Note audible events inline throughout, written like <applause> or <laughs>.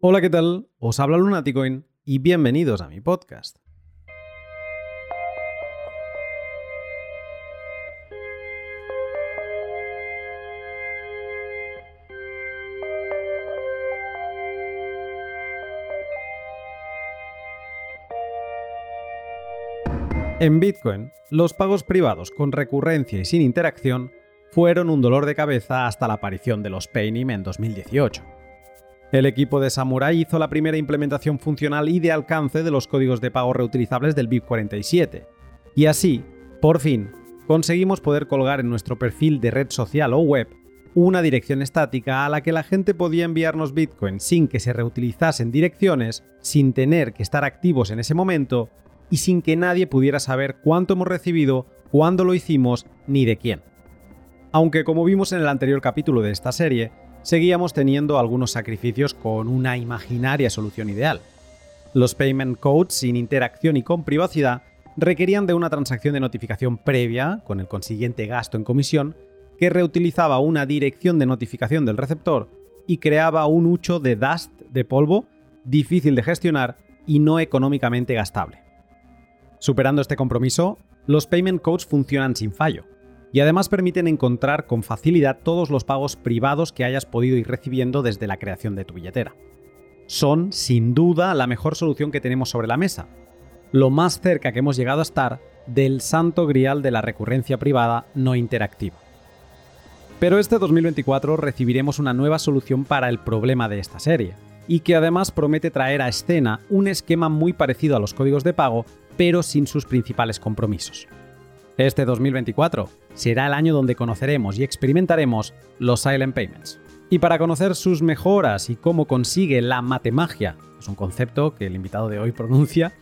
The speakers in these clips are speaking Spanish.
Hola, ¿qué tal? Os habla Lunaticoin y bienvenidos a mi podcast. En Bitcoin, los pagos privados con recurrencia y sin interacción fueron un dolor de cabeza hasta la aparición de los Paynim en 2018. El equipo de Samurai hizo la primera implementación funcional y de alcance de los códigos de pago reutilizables del BIP47. Y así, por fin, conseguimos poder colgar en nuestro perfil de red social o web una dirección estática a la que la gente podía enviarnos Bitcoin sin que se reutilizasen direcciones, sin tener que estar activos en ese momento y sin que nadie pudiera saber cuánto hemos recibido, cuándo lo hicimos ni de quién. Aunque como vimos en el anterior capítulo de esta serie, seguíamos teniendo algunos sacrificios con una imaginaria solución ideal. Los payment codes sin interacción y con privacidad requerían de una transacción de notificación previa, con el consiguiente gasto en comisión, que reutilizaba una dirección de notificación del receptor y creaba un hucho de dust de polvo difícil de gestionar y no económicamente gastable. Superando este compromiso, los payment codes funcionan sin fallo y además permiten encontrar con facilidad todos los pagos privados que hayas podido ir recibiendo desde la creación de tu billetera. Son, sin duda, la mejor solución que tenemos sobre la mesa, lo más cerca que hemos llegado a estar del santo grial de la recurrencia privada no interactiva. Pero este 2024 recibiremos una nueva solución para el problema de esta serie, y que además promete traer a escena un esquema muy parecido a los códigos de pago, pero sin sus principales compromisos. Este 2024 será el año donde conoceremos y experimentaremos los Silent Payments. Y para conocer sus mejoras y cómo consigue la matemagia, es un concepto que el invitado de hoy pronuncia,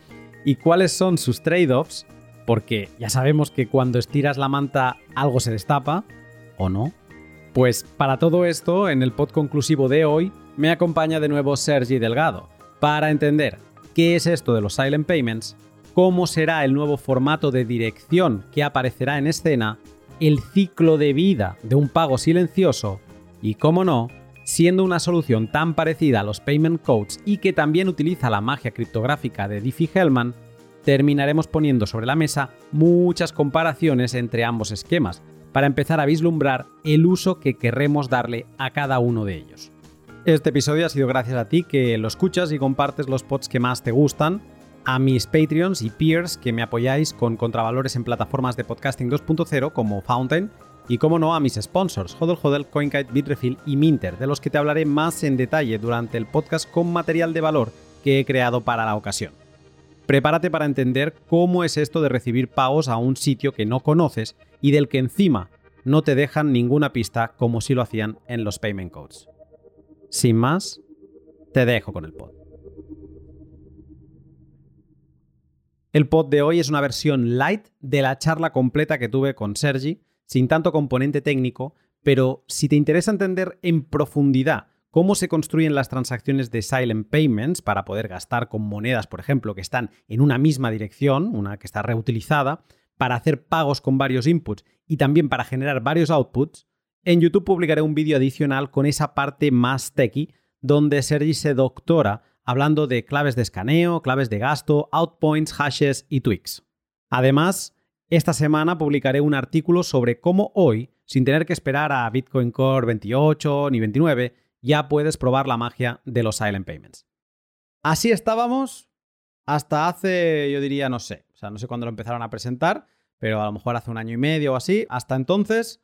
y cuáles son sus trade-offs, porque ya sabemos que cuando estiras la manta algo se destapa, ¿o no? Pues para todo esto, en el pod conclusivo de hoy, me acompaña de nuevo Sergi Delgado, para entender qué es esto de los Silent Payments cómo será el nuevo formato de dirección que aparecerá en escena, el ciclo de vida de un pago silencioso y, cómo no, siendo una solución tan parecida a los payment codes y que también utiliza la magia criptográfica de Diffie-Hellman, terminaremos poniendo sobre la mesa muchas comparaciones entre ambos esquemas para empezar a vislumbrar el uso que querremos darle a cada uno de ellos. Este episodio ha sido gracias a ti que lo escuchas y compartes los pods que más te gustan a mis Patreons y peers que me apoyáis con contravalores en plataformas de podcasting 2.0 como Fountain y como no a mis sponsors, Hodel Hodel, CoinKite, Bitrefill y Minter, de los que te hablaré más en detalle durante el podcast con material de valor que he creado para la ocasión. Prepárate para entender cómo es esto de recibir pagos a un sitio que no conoces y del que encima no te dejan ninguna pista como si lo hacían en los payment codes. Sin más, te dejo con el pod. El pod de hoy es una versión light de la charla completa que tuve con Sergi, sin tanto componente técnico, pero si te interesa entender en profundidad cómo se construyen las transacciones de Silent Payments para poder gastar con monedas, por ejemplo, que están en una misma dirección, una que está reutilizada, para hacer pagos con varios inputs y también para generar varios outputs, en YouTube publicaré un vídeo adicional con esa parte más techy, donde Sergi se doctora hablando de claves de escaneo, claves de gasto, outpoints, hashes y tweaks. Además, esta semana publicaré un artículo sobre cómo hoy, sin tener que esperar a Bitcoin Core 28 ni 29, ya puedes probar la magia de los Silent Payments. Así estábamos hasta hace, yo diría, no sé, o sea, no sé cuándo lo empezaron a presentar, pero a lo mejor hace un año y medio o así. Hasta entonces,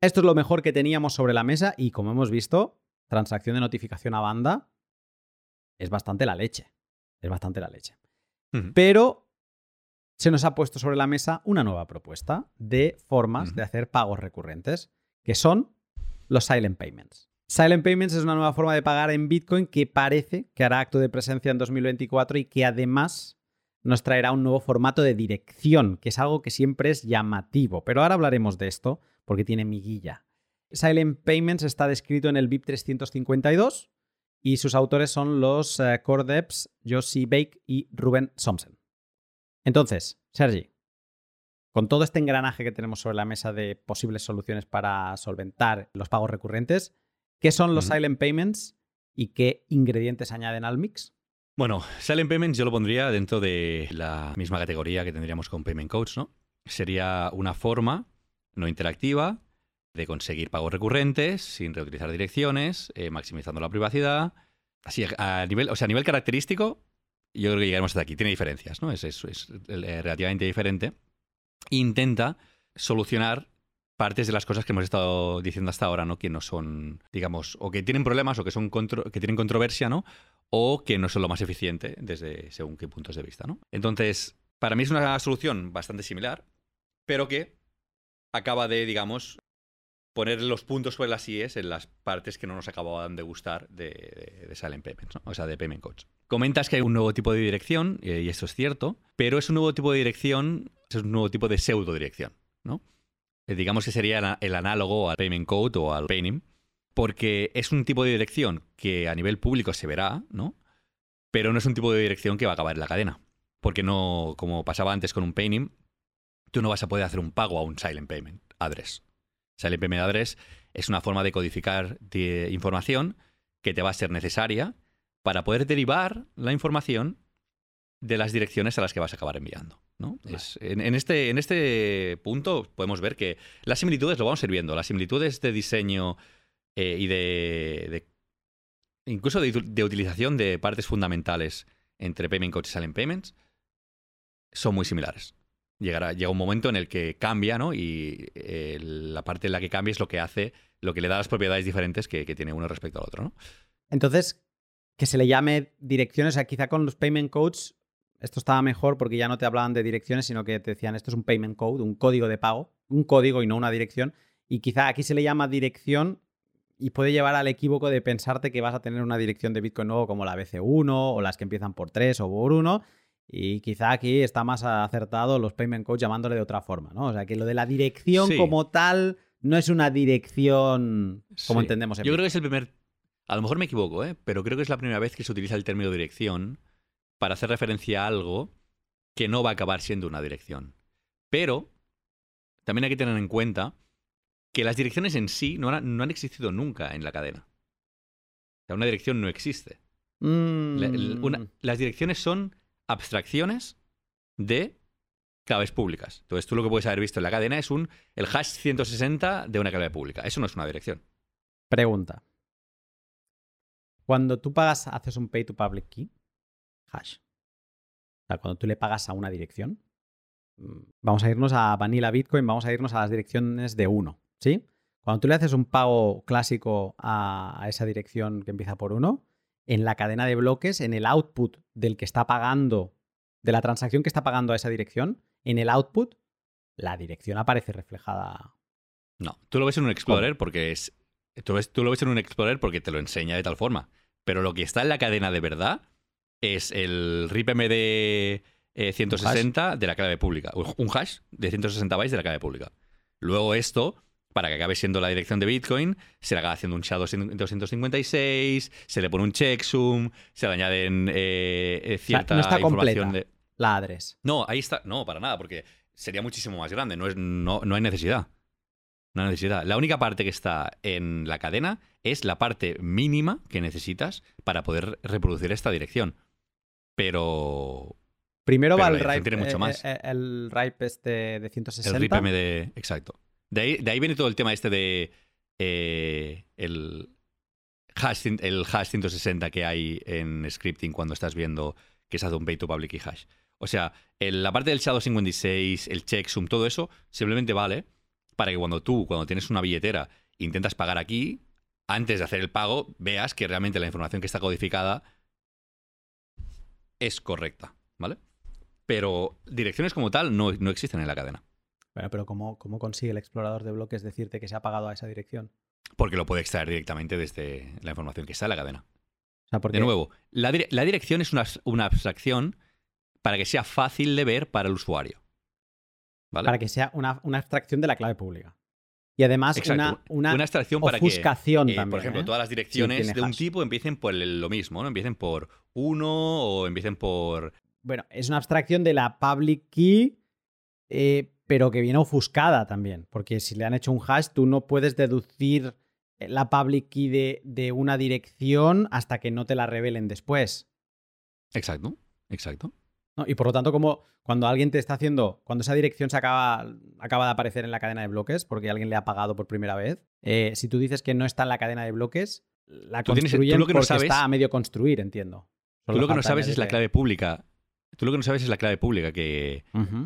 esto es lo mejor que teníamos sobre la mesa y como hemos visto, transacción de notificación a banda es bastante la leche. Es bastante la leche. Pero se nos ha puesto sobre la mesa una nueva propuesta de formas de hacer pagos recurrentes, que son los silent payments. Silent payments es una nueva forma de pagar en Bitcoin que parece que hará acto de presencia en 2024 y que además nos traerá un nuevo formato de dirección, que es algo que siempre es llamativo. Pero ahora hablaremos de esto porque tiene miguilla. Silent Payments está descrito en el BIP 352 y sus autores son los uh, core devs Josie Bake y Ruben Somsen. Entonces, Sergi, con todo este engranaje que tenemos sobre la mesa de posibles soluciones para solventar los pagos recurrentes, ¿qué son los silent payments y qué ingredientes añaden al mix? Bueno, Silent Payments yo lo pondría dentro de la misma categoría que tendríamos con Payment Codes, ¿no? Sería una forma no interactiva de conseguir pagos recurrentes sin reutilizar direcciones, eh, maximizando la privacidad. Así, a nivel, o sea, a nivel característico, yo creo que llegaremos hasta aquí. Tiene diferencias, ¿no? Es, es, es eh, relativamente diferente. Intenta solucionar partes de las cosas que hemos estado diciendo hasta ahora, ¿no? Que no son, digamos, o que tienen problemas o que son que tienen controversia, ¿no? O que no son lo más eficiente desde según qué puntos de vista, ¿no? Entonces, para mí es una solución bastante similar, pero que acaba de, digamos, poner los puntos sobre las IES en las partes que no nos acababan de gustar de, Silent Payments, ¿no? o sea, de Payment Codes. Comentas que hay un nuevo tipo de dirección, eh, y eso es cierto, pero es un nuevo tipo de dirección, es un nuevo tipo de pseudo dirección, ¿no? Eh, digamos que sería el análogo al Payment Code o al Paynim, porque es un tipo de dirección que a nivel público se verá, ¿no? Pero no es un tipo de dirección que va a acabar en la cadena. Porque no, como pasaba antes con un Paynim, tú no vas a poder hacer un pago a un Silent Payment Address. Silent Payment Address es una forma de codificar información que te va a ser necesaria para poder derivar la información de las direcciones a las que vas a acabar enviando. ¿no? en, este, en este punto podemos ver que las similitudes lo vamos a ir viendo. Las similitudes de diseño eh, y de, incluso de, utilización de partes fundamentales entre Payment Codes y Silent Payments son muy similares. Llegará, llega un momento en el que cambia, ¿no? Y eh, la parte en la que cambia es lo que hace, lo que le da las propiedades diferentes que, que tiene uno respecto al otro, ¿no? Entonces, que se le llame direcciones, o sea, quizá con los payment codes esto estaba mejor porque ya no te hablaban de direcciones, sino que te decían esto es un payment code, un código de pago, un código y no una dirección. Y quizá aquí se le llama dirección y puede llevar al equívoco de pensarte que vas a tener una dirección de Bitcoin nuevo como la BC1 o las que empiezan por 3 o por 1. Y quizá aquí está más acertado los payment codes llamándole de otra forma, ¿no? O sea, que lo de la dirección como tal no es una dirección como entendemos en Yo creo que es el primer... A lo mejor me equivoco, ¿eh? Pero creo que es la primera vez que se utiliza el término dirección para hacer referencia a algo que no va a acabar siendo una dirección. Pero también hay que tener en cuenta que las direcciones en sí no han, existido nunca en la cadena. O sea, una dirección no existe. Mm. las direcciones son abstracciones de claves públicas. Entonces, tú lo que puedes haber visto en la cadena es un el hash 160 de una clave pública. Eso no es una dirección. Pregunta. Cuando tú pagas, haces un pay to public key, hash. O sea, cuando tú le pagas a una dirección, mm, vamos a irnos a Vanilla Bitcoin, vamos a irnos a las direcciones de uno, ¿sí? Cuando tú le haces un pago clásico a, esa dirección que empieza por uno, en la cadena de bloques, en el output del que está pagando, de la transacción que está pagando a esa dirección, en el output, la dirección aparece reflejada. No, tú lo ves en un Explorer porque es. Tú, tú lo ves en un Explorer porque te lo enseña de tal forma. Pero lo que está en la cadena de verdad es el RIP-MD 160 de la clave pública. Un hash de 160 bytes de la clave pública. Luego esto, para que acabe siendo la dirección de Bitcoin, se le haga haciendo un SHA-256, se le pone un checksum, se le añaden eh, cierta no está información de... La adres. No, ahí está. No, para nada, porque sería muchísimo más grande. No, es, no, no hay necesidad. No hay necesidad. La única parte que está en la cadena es la parte mínima que necesitas para poder reproducir esta dirección. Pero. Primero va el RIPE, mucho eh, más. Eh, el RIPE este de 160. El RIPE MD, exacto. De ahí, viene todo el tema este de. Eh, el, hash, el hash 160 que hay en scripting cuando estás viendo que se hace un pay to public y hash. O sea, la parte del Shadow 56, el checksum, todo eso, simplemente vale para que cuando tú, cuando tienes una billetera, intentas pagar aquí, antes de hacer el pago, veas que realmente la información que está codificada es correcta, ¿vale? Pero direcciones como tal no, existen en la cadena. Bueno, pero ¿cómo, ¿cómo, consigue el explorador de bloques decirte que se ha pagado a esa dirección? Porque lo puede extraer directamente desde la información que está en la cadena. De nuevo, la, dirección es una, abstracción para que sea fácil de ver para el usuario. ¿vale? Para que sea una, abstracción de la clave pública. Y además una, una, abstracción para que, eh, por ejemplo, ¿eh? todas las direcciones de un tipo empiecen por lo mismo, ¿no? Empiecen por uno o empiecen por... Bueno, es una abstracción de la public key, eh, pero que viene ofuscada también, porque si le han hecho un hash, tú no puedes deducir la public key de, de una dirección hasta que no te la revelen después. Exacto, exacto. ¿no? Y por lo tanto, como cuando alguien te está haciendo, cuando esa dirección se acaba, acaba de aparecer en la cadena de bloques, porque alguien le ha pagado por primera vez, eh, si tú dices que no está en la cadena de bloques, la Tú tienes- tú construyen lo que no porque sabes- está a medio construir, entiendo. Tú lo que no sabes es la clave pública. Tú lo que no sabes es la clave pública que,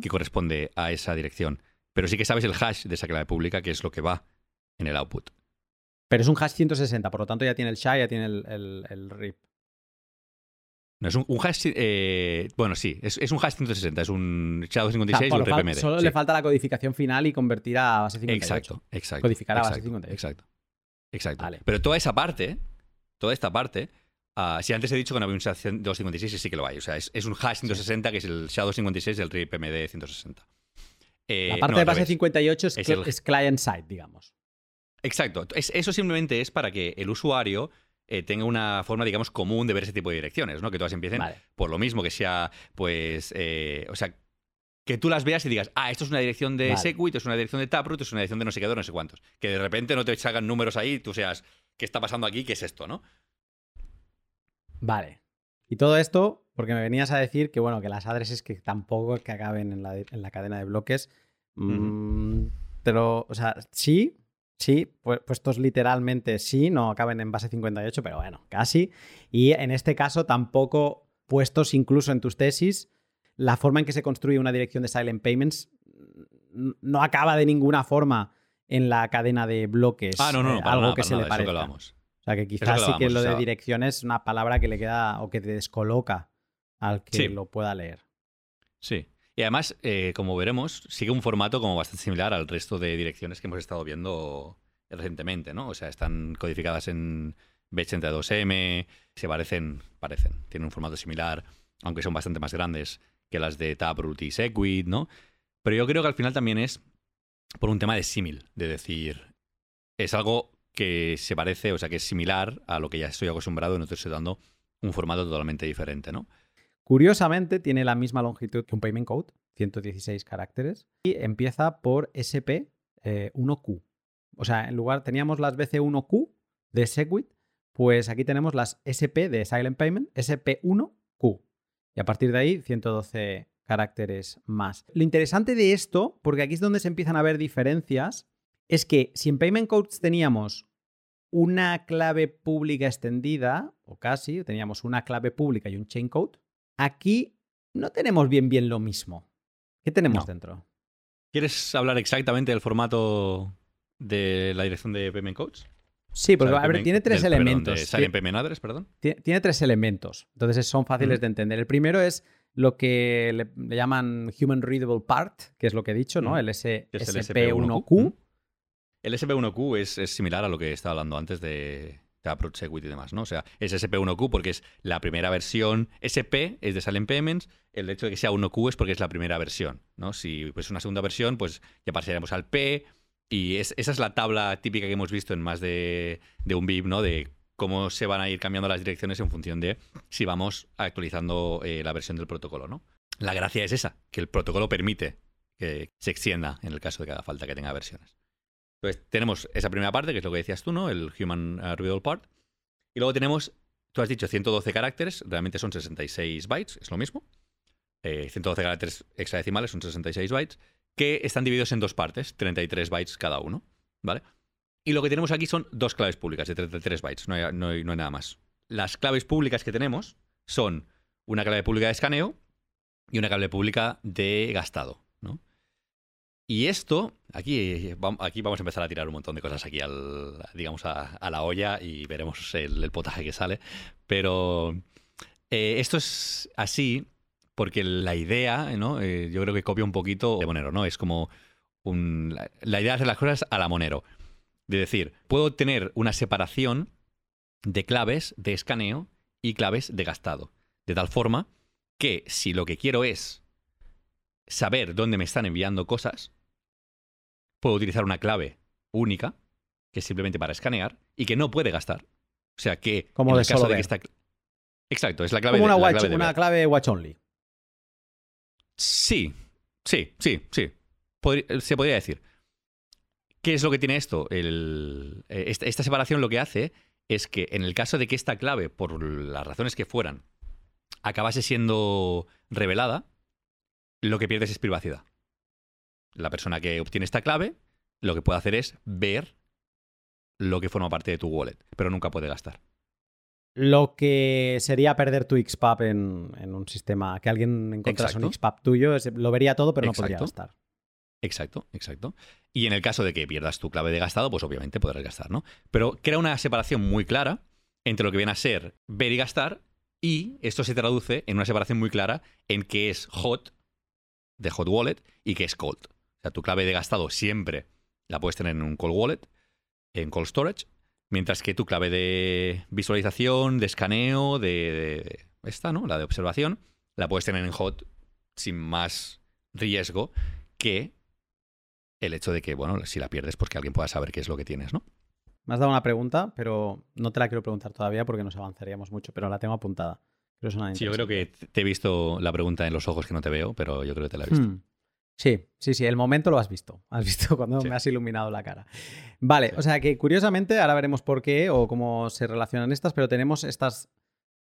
corresponde a esa dirección. Pero sí que sabes el hash de esa clave pública, que es lo que va en el output. Pero es un hash 160, por lo tanto ya tiene el SHA, ya tiene el, el- el RIP. No, es un, un hash. eh, bueno, sí, es, es un hash 160, es un O sea, SHA-256 por o lo un RPMD. solo sí. le falta la codificación final y convertir a base 58. Exacto, exacto. Codificar a base exacto, 58. Exacto. Exacto. Vale. Pero toda esa parte, toda esta parte, ah, si antes he dicho que no había un SHA-256, sí que lo hay. O sea, es, es un hash 160 que es el SHA-256 del RPMD 160. Eh, La parte no, de base revés. 58 es, el- es client side, digamos. Exacto. Es- eso simplemente es para que el usuario eh, tenga una forma, digamos, común de ver ese tipo de direcciones, ¿no? Que todas empiecen Vale. por lo mismo, que sea, pues, eh, o sea, que tú las veas y digas, ah, esto es una dirección de Vale. Segwit, es una dirección de Taproot, es una dirección de no sé qué, no sé cuántos. Que de repente no te salgan números ahí y tú seas, ¿qué está pasando aquí? ¿Qué es esto, no? Vale. Y todo esto porque me venías a decir que, bueno, que las addresses que tampoco que acaben en la, en la cadena de bloques. mm, Pero, o sea, sí, sí, pu- puestos literalmente sí, no acaben en base 58, pero bueno, casi. Y en este caso tampoco puestos incluso en tus tesis, la forma en que se construye una dirección de Silent Payments mm, no acaba de ninguna forma en la cadena de bloques. Ah, no, no, eh, no, para algo nada, que para se nada, le eso que parezca. O sea, que quizás sí que lo de dirección es una palabra que le queda o que te descoloca al que Sí. lo pueda leer. Sí. Y además, eh, como veremos, sigue un formato como bastante similar al resto de direcciones que hemos estado viendo recientemente, ¿no? O sea, están codificadas en B82M, se parecen, parecen, tienen un formato similar, aunque son bastante más grandes que las de Taproot y Segwit, ¿no? Pero yo creo que al final también es por un tema de símil, de decir, es algo que se parece, o sea, que es similar a lo que ya estoy acostumbrado y no estoy dando un formato totalmente diferente, ¿no? Curiosamente, tiene la misma longitud que un payment code, 116 caracteres, y empieza por SP1Q. O sea, en lugar teníamos las BC1Q de Segwit, pues aquí tenemos las SP de Silent Payment, SP1Q. Y a partir de ahí, 112 caracteres más. Lo interesante de esto, porque aquí es donde se empiezan a ver diferencias, es que si en Payment Codes teníamos una clave pública extendida, o casi, teníamos una clave pública y un chain code, aquí no tenemos bien bien lo mismo. ¿Qué tenemos No. dentro? ¿Quieres hablar exactamente del formato de la dirección de Payment Codes? Sí, porque O sea, a ver, Payment- tiene tres del- perdón, elementos. de Payment Address, perdón. Ti- Tiene tres elementos, entonces son fáciles de entender. El primero es lo que le, le llaman Human Readable Part, que es lo que he dicho, ¿no? S- el SP1Q. El SP1Q es, similar a lo que estaba hablando antes de, Approach Segwit y demás, ¿no? O sea, es SP1Q porque es la primera versión. SP es de Silent Payments. El hecho de que sea 1Q es porque es la primera versión, ¿no? Si pues una segunda versión, pues ya pasaríamos al P. Y es- esa es la tabla típica que hemos visto en más de, de un BIP, ¿no? De cómo se van a ir cambiando las direcciones en función de si vamos actualizando eh, la versión del protocolo, ¿no? La gracia es esa, que el protocolo permite que se extienda en el caso de que haga falta que tenga versiones. Entonces, tenemos esa primera parte, que es lo que decías tú, ¿no? El Human uh, Readable Part. Y luego tenemos, tú has dicho 112 caracteres, realmente son 66 bytes, es lo mismo. Eh, 112 caracteres hexadecimales son 66 bytes, que están divididos en dos partes, 33 bytes cada uno, ¿vale? Y lo que tenemos aquí son dos claves públicas de 33 bytes, no hay, no hay- nada más. Las claves públicas que tenemos son una clave pública de escaneo y una clave pública de gastado. Y esto, aquí, aquí vamos a empezar a tirar un montón de cosas aquí al, digamos, a, a la olla y veremos el, el potaje que sale. Pero eh, esto es así porque la idea, ¿no? Eh, yo creo que copia un poquito de Monero, ¿no? Es como un, la, la idea de hacer las cosas a la Monero. De decir, puedo tener una separación de claves de escaneo y claves de gastado. De tal forma que si lo que quiero es saber dónde me están enviando cosas, puedo utilizar una clave única, que es simplemente para escanear, y que no puede gastar. O sea que Como en de el caso solo de que esta... Exacto, es la clave Como una, de, la watch, clave de una clave watch only. Sí, sí, sí, sí. Se podría decir. ¿Qué es lo que tiene esto? El- esta, esta separación lo que hace es que en el caso de que esta clave, por las razones que fueran, acabase siendo revelada, lo que pierdes es privacidad. La persona que obtiene esta clave lo que puede hacer es ver lo que forma parte de tu wallet, pero nunca puede gastar. Lo que sería perder tu XPAP en, en un sistema, que alguien encontrase un. XPAP tuyo, es- lo vería todo, pero no podría Exacto. gastar. Exacto, exacto. Y en el caso de que pierdas tu clave de gastado, pues obviamente podrás gastar, ¿no? Pero crea una separación muy clara entre lo que viene a ser ver y gastar, y esto se traduce en una separación muy clara en qué es hot, de hot wallet, y qué es cold. Sea, tu clave de gastado siempre la puedes tener en un cold wallet, en cold storage, mientras que tu clave de visualización, de escaneo, de, de- esta, ¿no? La de observación, la puedes tener en hot sin más riesgo que el hecho de que, bueno, si la pierdes, pues que alguien pueda saber qué es lo que tienes, ¿no? Me has dado una pregunta, pero no te la quiero preguntar todavía porque nos avanzaríamos mucho, pero la tengo apuntada. Creo Sí, yo creo que te he visto la pregunta en los ojos que no te veo, pero yo creo que te la he visto. Hmm. Sí, sí, sí, el momento lo has visto. <laughs> Has visto cuando Sí. me has iluminado la cara. Vale, Sí. o sea que curiosamente, ahora veremos por qué o cómo se relacionan estas, pero tenemos estas.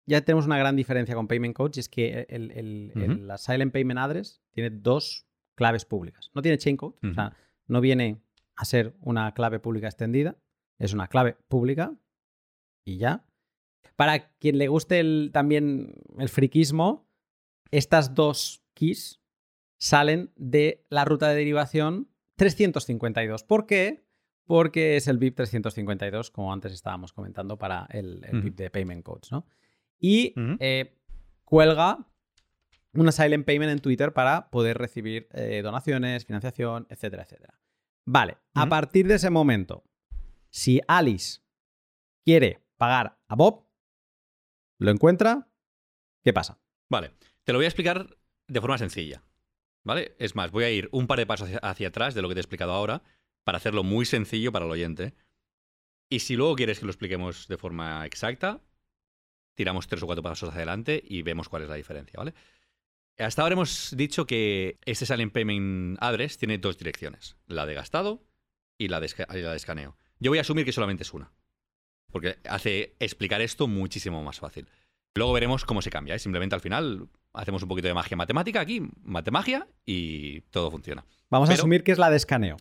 Ya tenemos una gran diferencia con Payment Codes y es que el, el- el- Ujú. la Silent Payment Address tiene dos claves públicas. No tiene chain code, o sea, no viene a ser una clave pública extendida, es una clave pública y ya. Para quien le guste el- también el friquismo, estas dos keys salen de la ruta de derivación 352. ¿Por qué? Porque es el BIP 352, como antes estábamos comentando, para el, el. BIP de Payment Codes, ¿no? Y eh, cuelga una Silent Payment en Twitter para poder recibir eh, donaciones, financiación, etcétera, etcétera. Vale, a partir de ese momento, si Alice quiere pagar a Bob, lo encuentra, ¿qué pasa? Vale, te lo voy a explicar de forma sencilla. ¿Vale? Es más, voy a ir un par de pasos hacia, atrás de lo que te he explicado ahora para hacerlo muy sencillo para el oyente. Y si luego quieres que lo expliquemos de forma exacta, tiramos tres o cuatro pasos hacia adelante y vemos cuál es la diferencia, ¿vale? Hasta ahora hemos dicho que este Silent Payment Address tiene dos direcciones, la de gastado y la de, y la de escaneo. Yo voy a asumir que solamente es una, porque hace explicar esto muchísimo más fácil. Luego veremos cómo se cambia. ¿eh? Simplemente al final hacemos un poquito de magia matemática aquí, matemagia, y todo funciona. Vamos a asumir que es la de escaneo.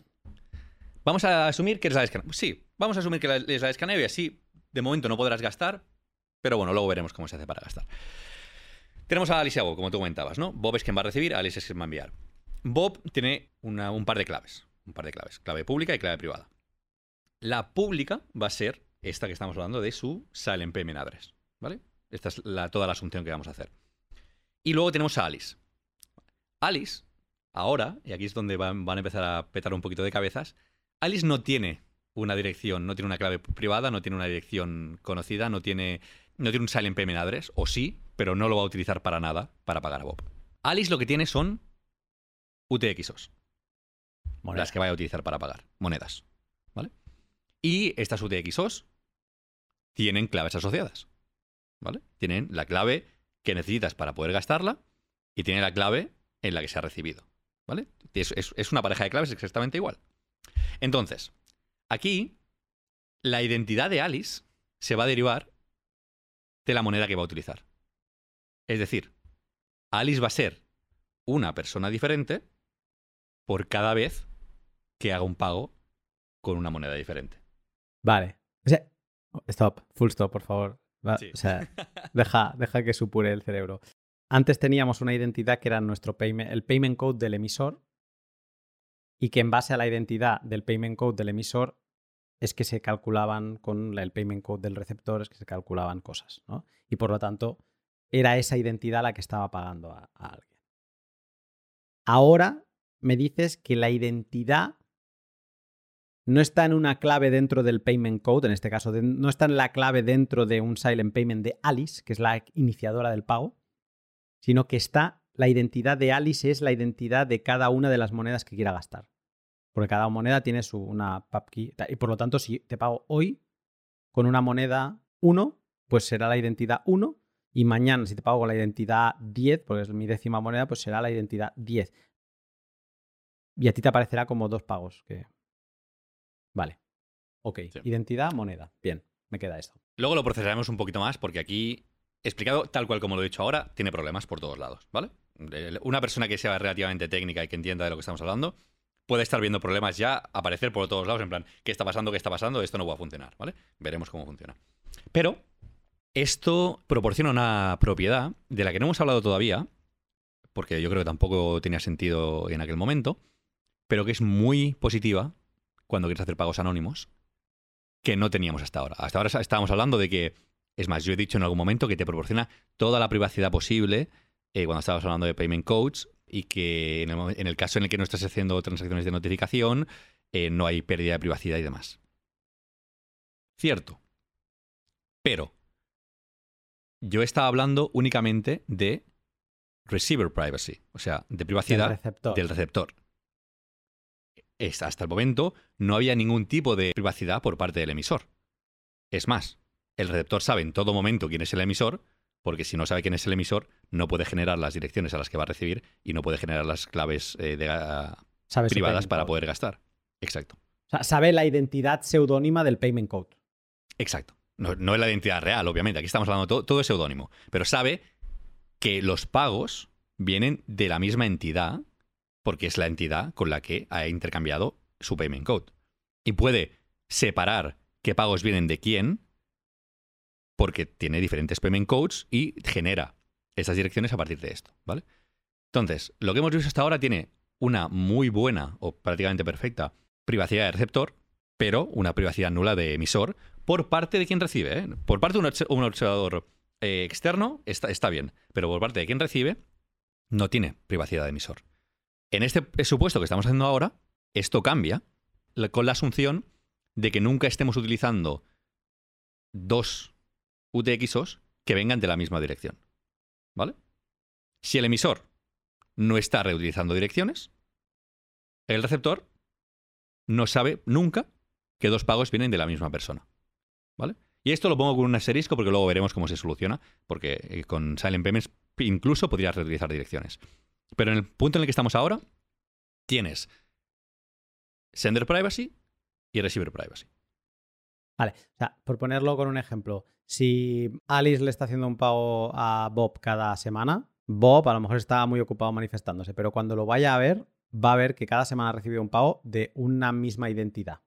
Vamos a asumir que es la de escaneo. Sí, vamos a asumir que es la de escaneo y así de momento no podrás gastar, pero bueno, luego veremos cómo se hace para gastar. Tenemos a Alice y a Bob, como tú comentabas, ¿no? Bob es quien va a recibir, Alice es quien va a enviar. Bob tiene una- un par de claves, un par de claves, clave pública y clave privada. La pública va a ser esta que estamos hablando de su Silent Payment Address, ¿vale? Esta es la- toda la asunción que vamos a hacer. Y luego tenemos a Alice. Alice, ahora, y aquí es donde van, van a empezar a petar un poquito de cabezas, Alice no tiene una dirección, no tiene una clave privada, no tiene una dirección conocida, no tiene, no tiene un Silent Payment Address, o sí, pero no lo va a utilizar para nada para pagar a Bob. Alice lo que tiene son UTXOs, Moneda. las que vaya a utilizar para pagar, monedas. ¿Vale? Y estas UTXOs tienen claves asociadas. ¿Vale? Tienen la clave que necesitas para poder gastarla y tiene la clave en la que se ha recibido. ¿Vale? Es, es- una pareja de claves exactamente igual. Entonces, aquí la identidad de Alice se va a derivar de la moneda que va a utilizar. Es decir, Alice va a ser una persona diferente por cada vez que haga un pago con una moneda diferente. Vale. O sea, stop, full stop, por favor. Va- Sí. O sea, deja, deja que supure el cerebro. Antes teníamos una identidad que era nuestro payment, el payment code del emisor y que en base a la identidad del payment code del emisor es que se calculaban con el payment code del receptor, es que se calculaban cosas, ¿no? Y por lo tanto, era esa identidad la que estaba pagando a, a alguien. Ahora me dices que la identidad no está en una clave dentro del payment code, en este caso, no está en la clave dentro de un silent payment de Alice, que es la iniciadora del pago, sino que está la identidad de Alice es la identidad de cada una de las monedas que quiera gastar. Porque cada moneda tiene su una PubKey y por lo tanto si te pago hoy con una moneda 1, pues será la identidad 1 y mañana si te pago con la identidad 10, porque es mi décima moneda, pues será la identidad 10. Y a ti te aparecerá como dos pagos que Vale. Ok. Sí. Identidad, moneda. Bien, me queda esto. Luego lo procesaremos un poquito más porque aquí, explicado tal cual como lo he dicho ahora, tiene problemas por todos lados, ¿vale? Una persona que sea relativamente técnica y que entienda de lo que estamos hablando puede estar viendo problemas ya aparecer por todos lados en plan, ¿qué está pasando? ¿Qué está pasando? Esto no va a funcionar, ¿vale? Veremos cómo funciona. Pero esto proporciona una propiedad de la que no hemos hablado todavía, porque yo creo que tampoco tenía sentido en aquel momento, pero que es muy positiva cuando quieres hacer pagos anónimos, que no teníamos hasta ahora. Hasta ahora estábamos hablando de que, es más, yo he dicho en algún momento que te proporciona toda la privacidad posible eh, cuando estábamos hablando de payment codes y que en el, momen- en el caso en el que no estás haciendo transacciones de notificación, eh, no hay pérdida de privacidad y demás. Cierto. Pero yo estaba hablando únicamente de receiver privacy, o sea, de privacidad receptor. del receptor. Hasta el momento no había ningún tipo de privacidad por parte del emisor. Es más, el receptor sabe en todo momento quién es el emisor, porque si no sabe quién es el emisor, no puede generar las direcciones a las que va a recibir y no puede generar las claves eh, de, ah, privadas para poder gastar. Exacto. O sea, sabe la identidad seudónima del payment code. Exacto. No, no es la identidad real, obviamente. Aquí estamos hablando todo, todo es seudónimo. Pero sabe que los pagos vienen de la misma entidad, porque es la entidad con la que ha intercambiado su payment code. Y puede separar qué pagos vienen de quién, porque tiene diferentes payment codes y genera esas direcciones a partir de esto, ¿vale? Entonces, lo que hemos visto hasta ahora tiene una muy buena o prácticamente perfecta privacidad de receptor, pero una privacidad nula de emisor por parte de quien recibe. ¿eh? Por parte de un, obs- un observador eh, externo está bien, pero por parte de quien recibe no tiene privacidad de emisor. En este supuesto que estamos haciendo ahora, esto cambia con la asunción de que nunca estemos utilizando dos UTXOs que vengan de la misma dirección. ¿Vale? Si el emisor no está reutilizando direcciones, el receptor no sabe nunca que dos pagos vienen de la misma persona. ¿Vale? Y esto lo pongo con un asterisco porque luego veremos cómo se soluciona, porque eh, con Silent Payments incluso podrías reutilizar direcciones. Pero en el punto en el que estamos ahora, tienes sender privacy y receiver privacy. Vale, o sea, por ponerlo con un ejemplo, si Alice le está haciendo un pago a Bob cada semana, Bob a lo mejor está muy ocupado manifestándose, pero cuando lo vaya a ver, va a ver que cada semana ha recibido un pago de una misma identidad.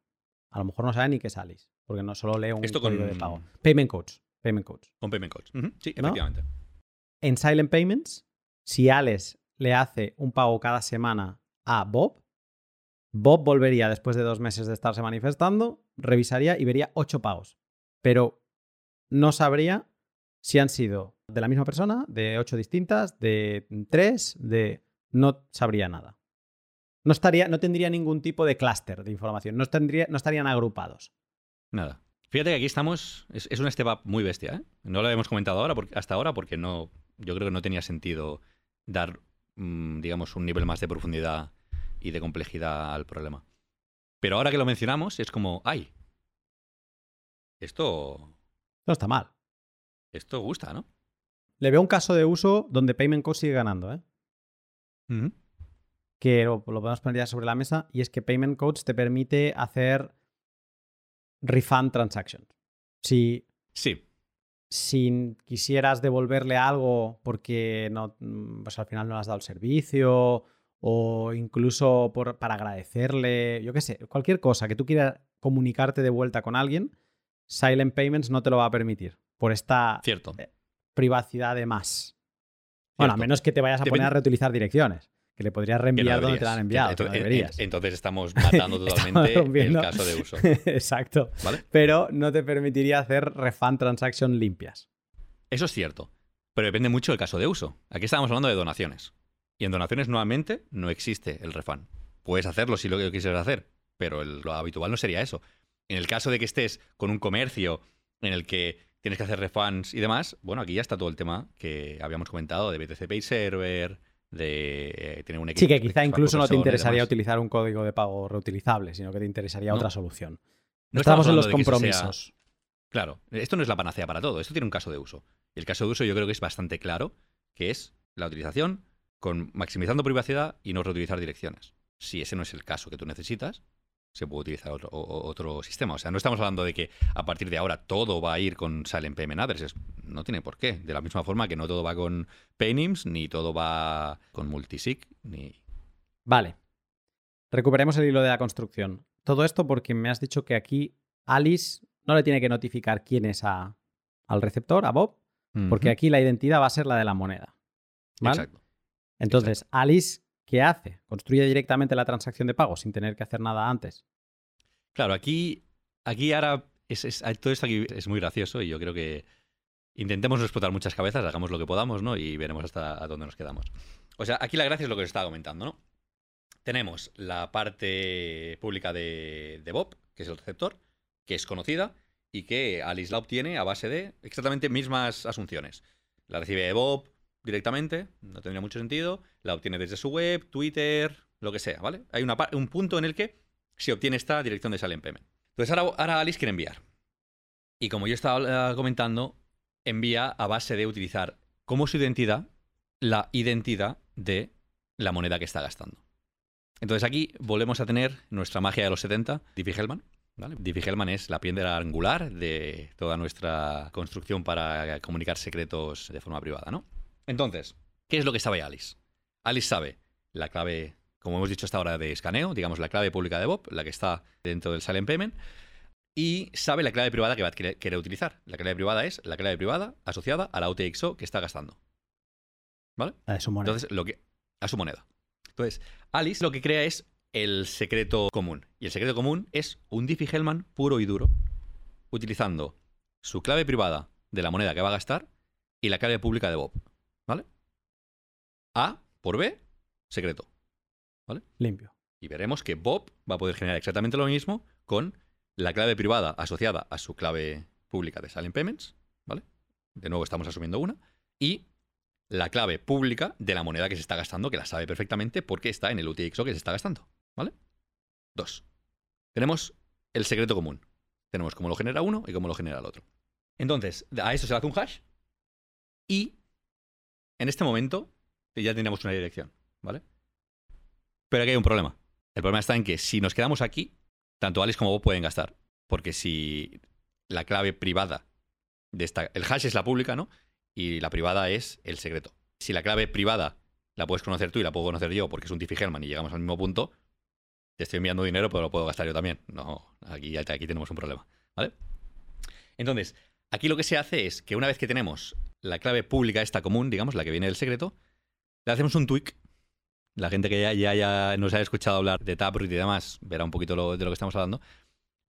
A lo mejor no sabe ni qué es Alice, porque no solo lee un Esto con- de pago. Payment codes. Payment codes. Con payment codes. Sí, ¿No? efectivamente. En Silent Payments, si Alex le hace un pago cada semana a Bob, Bob volvería después de dos meses de estarse manifestando, revisaría y vería ocho pagos. Pero no sabría si han sido de la misma persona, de ocho distintas, de tres, de... No sabría nada. No, estaría, no tendría ningún tipo de clúster de información. No, tendría, no estarían agrupados. Nada. Fíjate que aquí estamos. Es, es un step up muy bestia, ¿eh? No lo habíamos comentado ahora hasta ahora porque no. Yo creo que no tenía sentido dar, digamos, un nivel más de profundidad y de complejidad al problema. Pero ahora que lo mencionamos, es como, ¡ay! Esto. No está mal. Esto gusta, ¿no? Le veo un caso de uso donde Payment Code sigue ganando, ¿eh? Que lo, lo podemos poner ya sobre la mesa, y es que Payment Codes te permite hacer refund transactions. Si, Sí. Si quisieras devolverle algo porque no, mm, pues al final no le has dado el servicio, o incluso por, para agradecerle, yo qué sé, cualquier cosa que tú quieras comunicarte de vuelta con alguien, Silent Payments no te lo va a permitir por esta Cierto. privacidad de más. Bueno, a menos que te vayas a poner a reutilizar direcciones, que le podrías no reenviar donde te la han enviado. No deberías. Entonces estamos matando <laughs> Estamos totalmente el caso de uso. <laughs> Exacto. ¿Vale? Pero no te permitiría hacer refund transaction limpias. Eso es cierto, pero depende mucho del caso de uso. Aquí estábamos hablando de donaciones. Y en donaciones nuevamente no existe el refund. Puedes hacerlo si lo que quisieras hacer, pero el- lo habitual no sería eso. En el caso de que estés con un comercio en el que tienes que hacer refunds y demás, bueno, aquí ya está todo el tema que habíamos comentado de BTC Pay Server, de eh, tener un equipo Sí, que quizá incluso no te interesaría utilizar un código de pago reutilizable, sino que te interesaría No. otra solución. No Estamos en los sea- compromisos. Claro, esto no es la panacea para todo, esto tiene un caso de uso. Y el caso de uso yo creo que es bastante claro, que es la utilización con maximizando privacidad y no reutilizar direcciones. Si ese no es el caso que tú necesitas, se puede utilizar otro, otro, sistema. O sea, no estamos hablando de que a partir de ahora todo va a ir con Silent Payment Addresses. No tiene por qué. De la misma forma que no todo va con Paynims, ni todo va con Multisig, ni... Vale. Recuperemos el hilo de la construcción. Todo esto porque me has dicho que aquí Alice no le tiene que notificar quién es a, al receptor, a Bob, porque aquí la identidad va a ser la de la moneda. Exacto. Entonces, Alice, ¿qué hace? Construye directamente la transacción de pago sin tener que hacer nada antes. Claro, aquí, aquí ahora es, todo esto aquí es muy gracioso y yo creo que intentemos no explotar muchas cabezas, hagamos lo que podamos, ¿no? Y veremos hasta dónde nos quedamos. O sea, aquí la gracia es lo que os estaba comentando, ¿no? Tenemos la parte pública de, Bob, que es el receptor, que es conocida y que Alice la obtiene a base de exactamente mismas asunciones. La recibe de Bob, directamente, no tendría mucho sentido, la obtiene desde su web, Twitter, lo que sea, ¿vale? Hay un punto en el que se obtiene esta dirección de Silent Payment. Entonces ahora, Alice quiere enviar. Y como yo estaba eh, comentando, envía a base de utilizar como su identidad la identidad de la moneda que está gastando. Entonces aquí volvemos a tener nuestra magia de los 70, Diffie-Hellman. ¿vale? Diffie-Hellman es la piedra angular de toda nuestra construcción para comunicar secretos de forma privada, ¿no? Entonces, ¿qué es lo que sabe Alice? Alice sabe la clave, como hemos dicho hasta ahora, de escaneo, digamos la clave pública de Bob, la que está dentro del Silent Payment, y sabe la clave privada que va a querer utilizar. La clave privada es la clave privada asociada a la UTXO que está gastando. ¿Vale? A su moneda. Entonces, lo que, a su moneda. Entonces, Alice lo que crea es el secreto común. Y el secreto común es un Diffie-Hellman puro y duro, utilizando su clave privada de la moneda que va a gastar y la clave pública de Bob. ¿Vale? A por B, secreto. ¿Vale? Limpio. Y veremos que Bob va a poder generar exactamente lo mismo con la clave privada asociada a su clave pública de Silent Payments. ¿Vale? De nuevo estamos asumiendo una. Y la clave pública de la moneda que se está gastando, que la sabe perfectamente porque está en el UTXO que se está gastando. ¿Vale? Dos. Tenemos el secreto común. Tenemos cómo lo genera uno y cómo lo genera el otro. Entonces, a eso se le hace un hash y en este momento ya tenemos una dirección, ¿vale? Pero aquí hay un problema. El problema está en que si nos quedamos aquí, tanto Alice como Bob pueden gastar. Porque si la clave privada de esta. El hash es la pública, ¿no? Y la privada es el secreto. Si la clave privada la puedes conocer tú y la puedo conocer yo porque es un Diffie-Hellman y llegamos al mismo punto, te estoy enviando dinero, pero lo puedo gastar yo también. No, aquí, aquí tenemos un problema, ¿vale? Entonces, aquí lo que se hace es que una vez que tenemos la clave pública esta común, digamos, la que viene del secreto, le hacemos un tweak. La gente que ya, ya, nos ha escuchado hablar de Taproot y demás verá un poquito de lo que estamos hablando.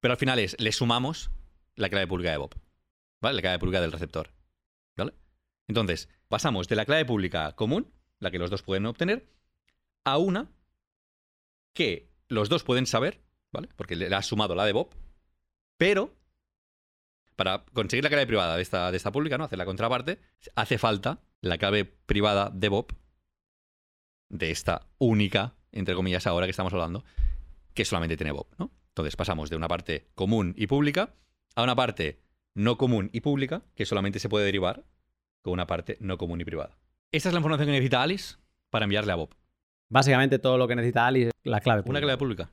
Pero al final es, le sumamos la clave pública de Bob. ¿Vale? La clave pública del receptor. ¿Vale? Entonces, pasamos de la clave pública común, la que los dos pueden obtener, a una que los dos pueden saber, ¿vale? Porque le ha sumado la de Bob, pero para conseguir la clave privada de esta, de esta pública, ¿no? Hacer la contraparte, hace falta la clave privada de Bob, de esta única, entre comillas, ahora que estamos hablando, que solamente tiene Bob, ¿no? Entonces pasamos de una parte común y pública a una parte no común y pública, que solamente se puede derivar con una parte no común y privada. Esta es la información que necesita Alice para enviarle a Bob. Básicamente todo lo que necesita Alice es la clave pública. Una clave pública.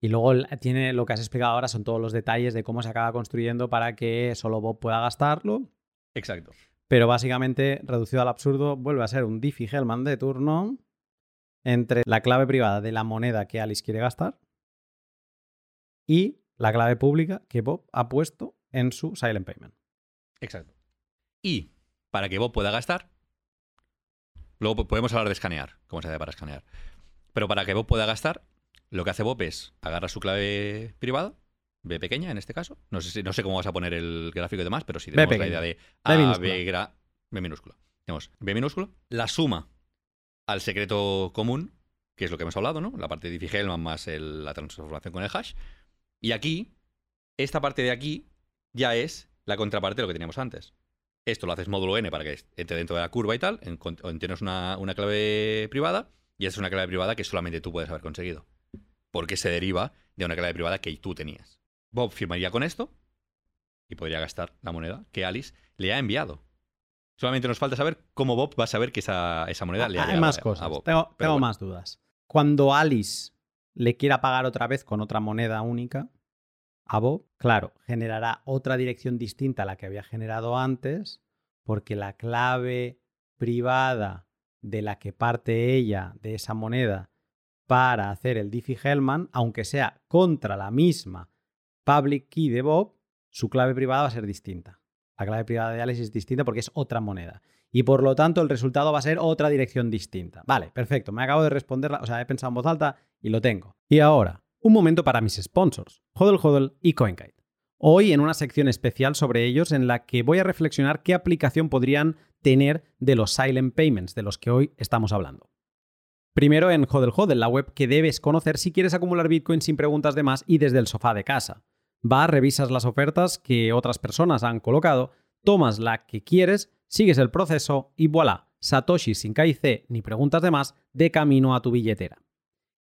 Y luego tiene lo que has explicado ahora son todos los detalles de cómo se acaba construyendo para que solo Bob pueda gastarlo. Exacto. Pero básicamente, reducido al absurdo, vuelve a ser un Diffie-Hellman de turno entre la clave privada de la moneda que Alice quiere gastar y la clave pública que Bob ha puesto en su Silent Payment. Exacto. Y para que Bob pueda gastar, luego podemos hablar de escanear, cómo se hace para escanear. Pero para que Bob pueda gastar, lo que hace Bob es agarra su clave privada, B pequeña en este caso. No sé, si, no sé cómo vas a poner el gráfico y demás, pero si tenemos la idea de A, B, B minúscula. Tenemos B minúscula, la suma al secreto común, que es lo que hemos hablado, ¿no? La parte de Diffie-Hellman más la transformación con el hash. Y aquí, esta parte de aquí ya es la contraparte de lo que teníamos antes. Esto lo haces módulo n para que entre dentro de la curva y tal, en, tienes una, una clave privada, y esa es una clave privada que solamente tú puedes haber conseguido porque se deriva de una clave privada que tú tenías. Bob firmaría con esto y podría gastar la moneda que Alice le ha enviado. Solamente nos falta saber cómo Bob va a saber que esa, moneda le ha Hay más cosas. Tengo, más dudas. Cuando Alice le quiera pagar otra vez con otra moneda única a Bob, claro, generará otra dirección distinta a la que había generado antes, porque la clave privada de la que parte ella de esa moneda para hacer el Diffie-Hellman, aunque sea contra la misma public key de Bob, su clave privada va a ser distinta. La clave privada de Alice es distinta porque es otra moneda. Y por lo tanto el resultado va a ser otra dirección distinta. Vale, perfecto. Me acabo de responder, o sea, he pensado en voz alta y lo tengo. Y ahora, un momento para mis sponsors, Hodl Hodl y CoinKite. Hoy en una sección especial sobre ellos en la que voy a reflexionar qué aplicación podrían tener de los silent payments de los que hoy estamos hablando. Primero en Hodl Hodl, la web que debes conocer si quieres acumular Bitcoin sin preguntas de más y desde el sofá de casa. Vas, revisas las ofertas que otras personas han colocado, tomas la que quieres, sigues el proceso y voilà, Satoshi sin KIC ni preguntas de más de camino a tu billetera.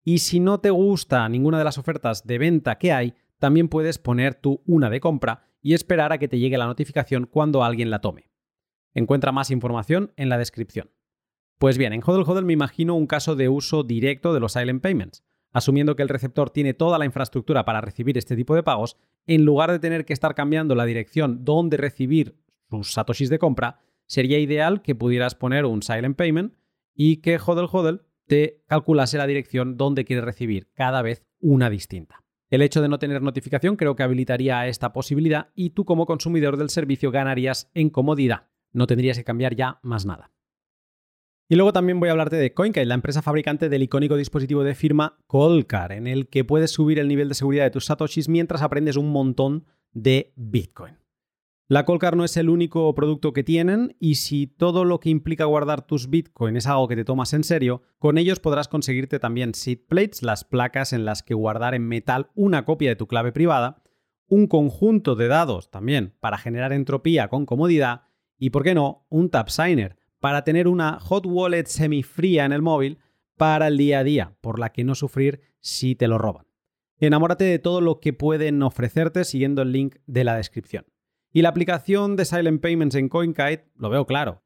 Y si no te gusta ninguna de las ofertas de venta que hay, también puedes poner tú una de compra y esperar a que te llegue la notificación cuando alguien la tome. Encuentra más información en la descripción. Pues bien, en Hodl Hodl me imagino un caso de uso directo de los Silent Payments. Asumiendo que el receptor tiene toda la infraestructura para recibir este tipo de pagos, en lugar de tener que estar cambiando la dirección donde recibir sus satoshis de compra, sería ideal que pudieras poner un silent payment y que Hodl Hodl te calculase la dirección donde quieres recibir cada vez una distinta. El hecho de no tener notificación creo que habilitaría esta posibilidad y tú como consumidor del servicio ganarías en comodidad. No tendrías que cambiar ya más nada. Y luego también voy a hablarte de CoinKite, la empresa fabricante del icónico dispositivo de firma Colcar, en el que puedes subir el nivel de seguridad de tus satoshis mientras aprendes un montón de Bitcoin. La Colcar no es el único producto que tienen y si todo lo que implica guardar tus Bitcoin es algo que te tomas en serio, con ellos podrás conseguirte también seed plates, las placas en las que guardar en metal una copia de tu clave privada, un conjunto de dados también para generar entropía con comodidad y, por qué no, un tap signer para tener una hot wallet semifría en el móvil para el día a día, por la que no sufrir si te lo roban. Enamórate de todo lo que pueden ofrecerte siguiendo el link de la descripción. Y la aplicación de Silent Payments en CoinKite lo veo claro.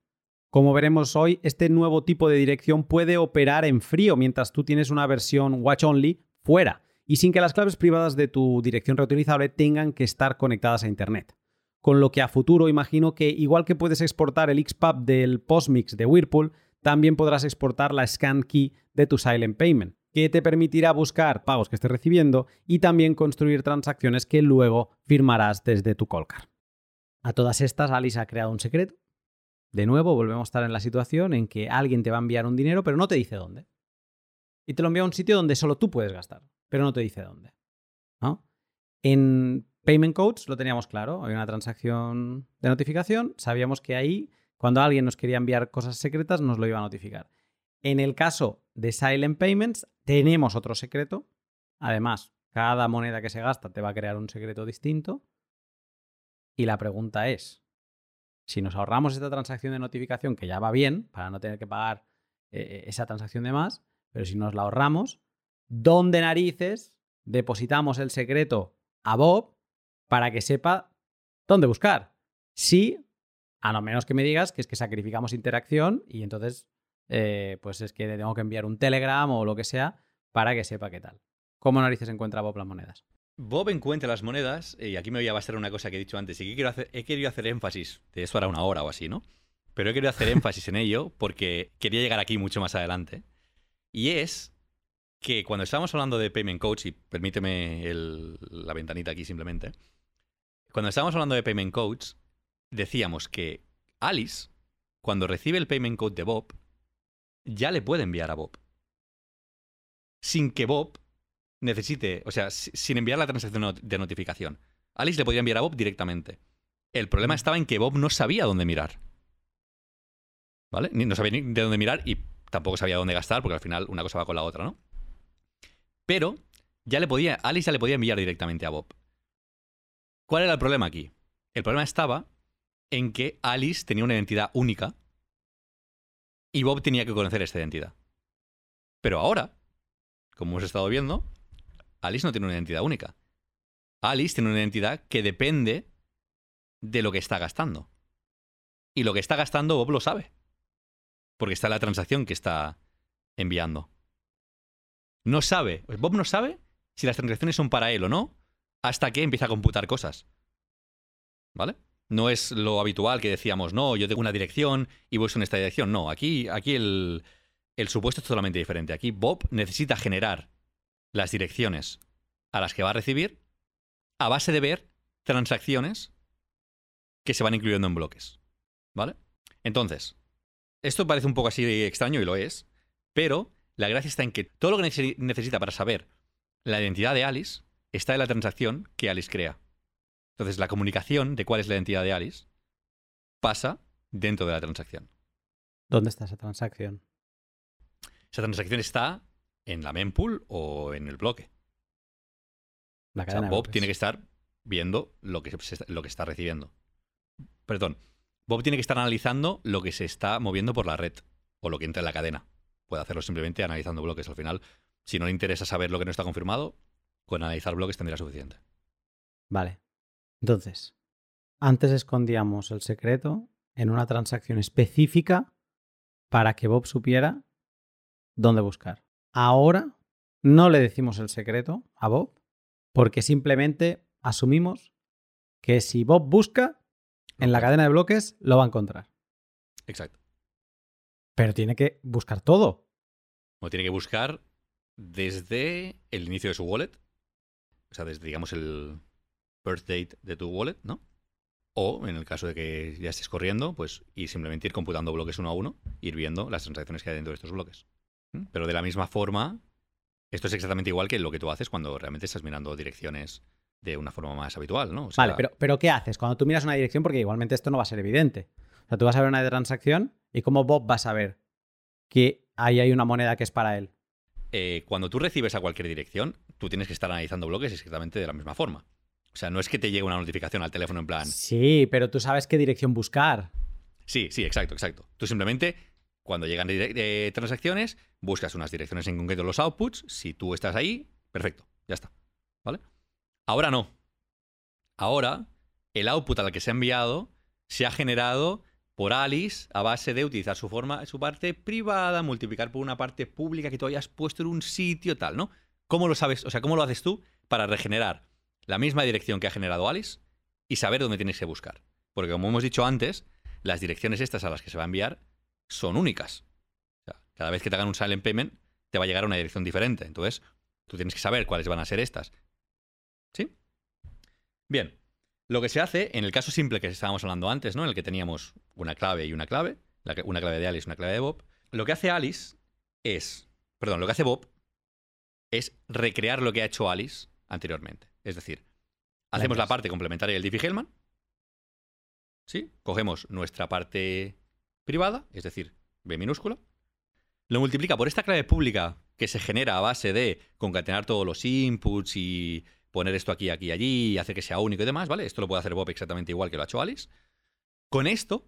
Como veremos hoy, este nuevo tipo de dirección puede operar en frío mientras tú tienes una versión Watch Only fuera y sin que las claves privadas de tu dirección reutilizable tengan que estar conectadas a Internet. Con lo que a futuro imagino que igual que puedes exportar el XPub del Postmix de Whirlpool, también podrás exportar la scan key de tu Silent Payment, que te permitirá buscar pagos que estés recibiendo y también construir transacciones que luego firmarás desde tu Colcar. A todas estas, Alice ha creado un secreto. De nuevo, volvemos a estar en la situación en que alguien te va a enviar un dinero, pero no te dice dónde. Y te lo envía a un sitio donde solo tú puedes gastar, pero no te dice dónde. En Payment Codes lo teníamos claro. Hay una transacción de notificación. Sabíamos que ahí, cuando alguien nos quería enviar cosas secretas, nos lo iba a notificar. En el caso de Silent Payments, tenemos otro secreto. Además, cada moneda que se gasta te va a crear un secreto distinto. Y la pregunta es, si nos ahorramos esta transacción de notificación, que ya va bien, para no tener que pagar eh, esa transacción de más, pero si nos la ahorramos, ¿dónde narices depositamos el secreto a Bob para que sepa dónde buscar? Sí, a lo menos que me digas que es que sacrificamos interacción y entonces eh, pues es que tengo que enviar un telegram o lo que sea para que sepa qué tal. ¿Cómo narices encuentra Bob las monedas? Bob encuentra las monedas, y aquí me voy a basar en una cosa que he dicho antes, y que quiero hacer, he querido hacer énfasis, de eso hará una hora o así, ¿no? Pero he querido hacer <laughs> énfasis en ello porque quería llegar aquí mucho más adelante. Y es que cuando estábamos hablando de Payment Codes, y permíteme la ventanita aquí simplemente, cuando estábamos hablando de Payment Codes, decíamos que Alice, cuando recibe el Payment Code de Bob, ya le puede enviar a Bob. Sin que Bob necesite, o sea, sin enviar la transacción de notificación. Alice le podía enviar a Bob directamente. El problema mm. estaba en que Bob no sabía dónde mirar. ¿Vale? No sabía ni de dónde mirar y tampoco sabía dónde gastar, porque al final una cosa va con la otra, ¿no? Pero ya le podía, Alice ya le podía enviar directamente a Bob. ¿Cuál era el problema aquí? El problema estaba en que Alice tenía una identidad única y Bob tenía que conocer esta identidad. Pero ahora, como hemos estado viendo, Alice no tiene una identidad única. Alice tiene una identidad que depende de lo que está gastando. Y lo que está gastando Bob lo sabe. Porque está la transacción que está enviando. No sabe, Bob no sabe si las transacciones son para él o no hasta que empieza a computar cosas. ¿Vale? No es lo habitual que decíamos, no, yo tengo una dirección y voy en esta dirección. No, aquí, aquí el, el supuesto es totalmente diferente. Aquí Bob necesita generar las direcciones a las que va a recibir a base de ver transacciones que se van incluyendo en bloques. ¿Vale? Entonces, esto parece un poco así extraño y lo es, pero la gracia está en que todo lo que necesita para saber la identidad de Alice está en la transacción que Alice crea. Entonces, la comunicación de cuál es la identidad de Alice pasa dentro de la transacción. ¿Dónde está esa transacción? Esa transacción está en la mempool o en el bloque. La o Bob tiene que estar viendo lo que, lo que está recibiendo. Perdón. Bob tiene que estar analizando lo que se está moviendo por la red o lo que entra en la cadena. Puede hacerlo simplemente analizando bloques. Al final, si no le interesa saber lo que no está confirmado, con analizar bloques tendría suficiente. Vale. Entonces, antes escondíamos el secreto en una transacción específica para que Bob supiera dónde buscar. Ahora no le decimos el secreto a Bob porque simplemente asumimos que si Bob busca en la cadena de bloques lo va a encontrar. Exacto. Pero tiene que buscar todo. O tiene que buscar desde el inicio de su wallet, o sea, desde, digamos, el birth date de tu wallet, ¿no? O, en el caso de que ya estés corriendo, pues y simplemente ir computando bloques uno a uno, ir viendo las transacciones que hay dentro de estos bloques. Pero de la misma forma, esto es exactamente igual que lo que tú haces cuando realmente estás mirando direcciones de una forma más habitual, ¿no? vale, pero, pero ¿qué haces cuando tú miras una dirección? Porque igualmente esto no va a ser evidente. O sea, tú vas a ver una transacción y cómo Bob va a saber que ahí hay una moneda que es para él. Eh, cuando tú recibes a cualquier dirección, tú tienes que estar analizando bloques exactamente de la misma forma. O sea, no es que te llegue una notificación al teléfono en plan. Sí, pero tú sabes qué dirección buscar. Sí, sí, exacto, exacto. Tú simplemente, cuando llegan eh, transacciones, buscas unas direcciones en concreto los outputs. Si tú estás ahí, perfecto, ya está. ¿Vale? Ahora no. Ahora, el output al que se ha enviado se ha generado por Alice a base de utilizar su forma, su parte privada, multiplicar por una parte pública que tú hayas puesto en un sitio tal, ¿no? ¿Cómo lo sabes? O sea, ¿cómo lo haces tú para regenerar la misma dirección que ha generado Alice y saber dónde tienes que buscar? Porque como hemos dicho antes, las direcciones estas a las que se va a enviar son únicas. O sea, cada vez que te hagan un silent payment, te va a llegar a una dirección diferente. Entonces, tú tienes que saber cuáles van a ser estas. ¿Sí? Bien. Lo que se hace, en el caso simple que estábamos hablando antes, ¿no? En el que teníamos una clave y una clave, una clave de Alice y una clave de Bob, lo que hace Alice es, perdón, lo que hace Bob es recrear lo que ha hecho Alice anteriormente. Es decir, hacemos la parte complementaria del Diffie-Hellman, ¿sí? Cogemos nuestra parte privada, es decir, B minúscula, lo multiplica por esta clave pública que se genera a base de concatenar todos los inputs y poner esto aquí, aquí, allí, hacer que sea único y demás, ¿vale? Esto lo puede hacer Bob exactamente igual que lo ha hecho Alice. Con esto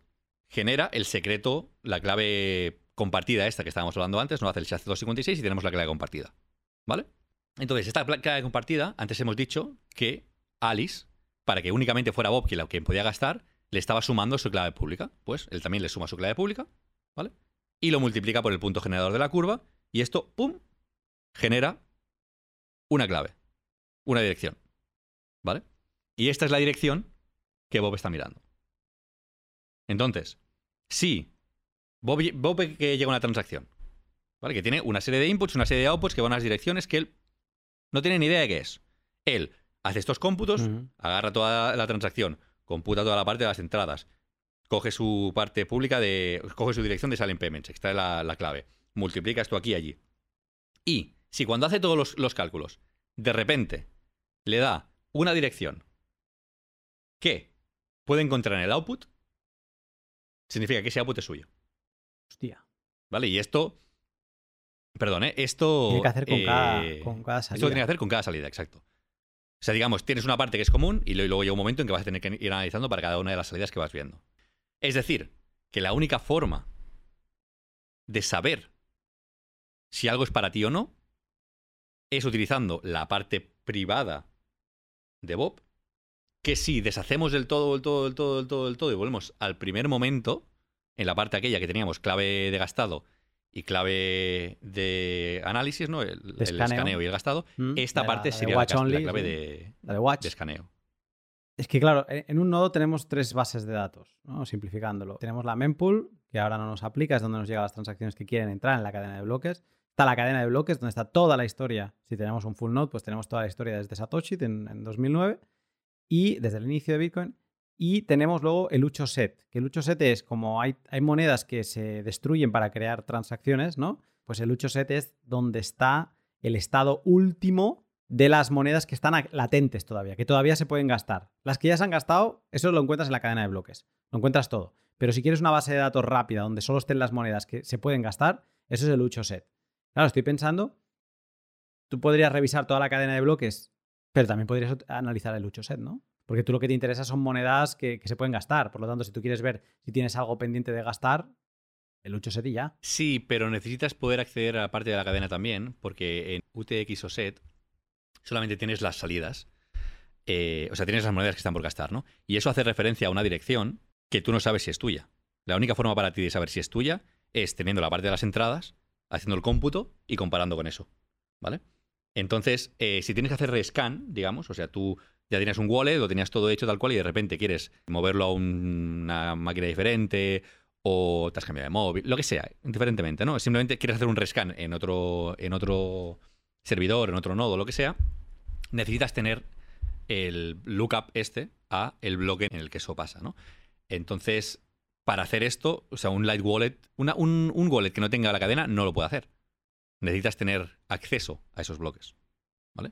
genera el secreto, la clave compartida esta que estábamos hablando antes, no hace el SHA-256 y tenemos la clave compartida, ¿vale? Entonces, esta clave compartida, antes hemos dicho que Alice, para que únicamente fuera Bob quien podía gastar, le estaba sumando su clave pública. Pues él también le suma su clave pública, ¿vale? Y lo multiplica por el punto generador de la curva, y esto, ¡pum!, genera una clave una dirección. ¿Vale? Y esta es la dirección que Bob está mirando. Entonces, si Bob, que llega a una transacción, ¿vale? Que tiene una serie de inputs, una serie de outputs que van a las direcciones que él no tiene ni idea de qué es. Él hace estos cómputos, agarra toda la transacción, computa toda la parte de las entradas, coge su parte pública de. coge su dirección de Silent Payments, extrae la, la clave, multiplica esto aquí y allí. Y si cuando hace todos los cálculos, de repente le da una dirección que puede encontrar en el output, significa que ese output es suyo. Hostia. ¿Vale? Y esto. Perdón, ¿eh? Esto. Tiene que hacer con, cada, eh, con cada salida. Esto tiene que hacer con cada salida, exacto. O sea, digamos, tienes una parte que es común y luego llega un momento en que vas a tener que ir analizando para cada una de las salidas que vas viendo. Es decir, que la única forma de saber si algo es para ti o no es utilizando la parte privada de Bob, que si deshacemos del todo, del todo, del todo, del todo, del todo y volvemos al primer momento, en la parte aquella que teníamos clave de gastado y clave de análisis, ¿no? El, escaneo. escaneo y el gastado. Mm, Esta la- parte la sería la, watch clave sí. de, La de Watch. de escaneo. Es que claro, en en un nodo tenemos tres bases de datos, ¿no? simplificándolo. Tenemos la mempool, que ahora no nos aplica, es donde nos llegan las transacciones que quieren entrar en la cadena de bloques. Está la cadena de bloques, donde está toda la historia. Si tenemos un full node, pues tenemos toda la historia desde Satoshi en, en 2009 y desde el inicio de Bitcoin. Y tenemos luego el Ucho set, que el Ucho set es como hay, hay monedas que se destruyen para crear transacciones, ¿no? Pues el Ucho set es donde está el estado último de las monedas que están latentes todavía, que todavía se pueden gastar. Las que ya se han gastado, eso lo encuentras en la cadena de bloques. Lo encuentras todo. Pero si quieres una base de datos rápida donde solo estén las monedas que se pueden gastar, eso es el Ucho set. Claro, estoy pensando, tú podrías revisar toda la cadena de bloques, pero también podrías analizar el Ucho set, ¿no? Porque tú lo que te interesa son monedas que, se pueden gastar. Por lo tanto, si tú quieres ver si tienes algo pendiente de gastar, el Ucho set y ya. Sí, pero necesitas poder acceder a la parte de la cadena también, porque en UTX o SET solamente tienes las salidas. eh, o sea, tienes las monedas que están por gastar, ¿no? Y eso hace referencia a una dirección que tú no sabes si es tuya. La única forma para ti de saber si es tuya es teniendo la parte de las entradas, haciendo el cómputo y comparando con eso. ¿Vale? Entonces, eh, si tienes que hacer rescan, digamos, o sea, tú ya tienes un wallet, lo tenías todo hecho tal cual y de repente quieres moverlo a un- una máquina diferente o te has cambiado de móvil, lo que sea, indiferentemente, ¿no? Simplemente quieres hacer un rescan en otro, en otro servidor, en otro nodo, lo que sea, necesitas tener el lookup este a el bloque en el que eso pasa, ¿no? Entonces, para hacer esto, o sea, un light wallet, una- un, un wallet que no tenga la cadena no lo puede hacer. Necesitas tener acceso a esos bloques, ¿vale?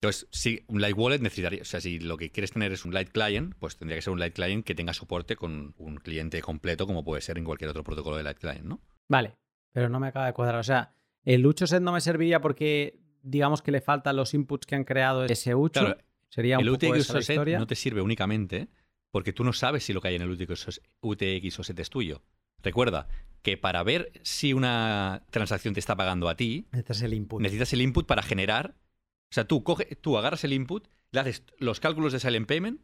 Entonces, si un light wallet necesitaría, o sea, si lo que quieres tener es un light client, pues tendría que ser un light client que tenga soporte con un cliente completo, como puede ser en cualquier otro protocolo de light client, ¿no? Vale, pero no me acaba de cuadrar. O sea, el Ucho set no me serviría porque digamos que le faltan los inputs que han creado ese Ucho. Claro, Sería un el poco UTX esa la o set historia. no te sirve únicamente porque tú no sabes si lo que hay en el UTX o s- UTX o set es tuyo. Recuerda que para ver si una transacción te está pagando a ti, es el input. necesitas el input para generar. O sea, tú, coge, tú agarras el input, le haces los cálculos de silent payment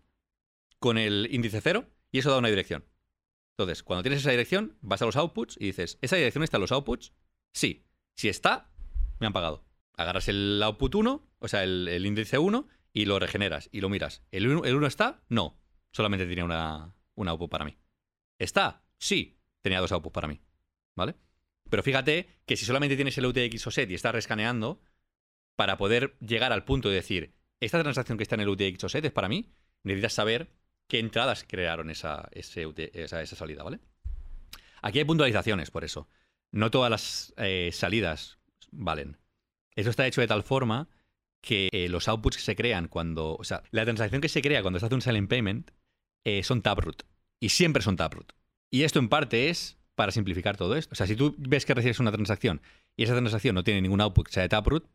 con el índice cero y eso da una dirección. Entonces, cuando tienes esa dirección, vas a los outputs y dices, ¿esa dirección está en los outputs? Sí. Si está, me han pagado. Agarras el output 1, o sea, el, el índice 1, y lo regeneras y lo miras. ¿El 1 el uno está? No. Solamente tenía una, un output para mí. ¿Está? Sí. Tenía dos outputs para mí. ¿Vale? Pero fíjate que si solamente tienes el UTX o set y estás rescaneando, para poder llegar al punto de decir, esta transacción que está en el UTX o set es para mí, necesitas saber qué entradas crearon esa, esa salida, ¿vale? Aquí hay puntualizaciones, por eso. No todas las eh, salidas valen. Eso está hecho de tal forma que eh, los outputs que se crean cuando. O sea, la transacción que se crea cuando se hace un silent payment eh, son taproot. Y siempre son taproot. Y esto en parte es para simplificar todo esto. O sea, si tú ves que recibes una transacción y esa transacción no tiene ningún output que sea de taproot,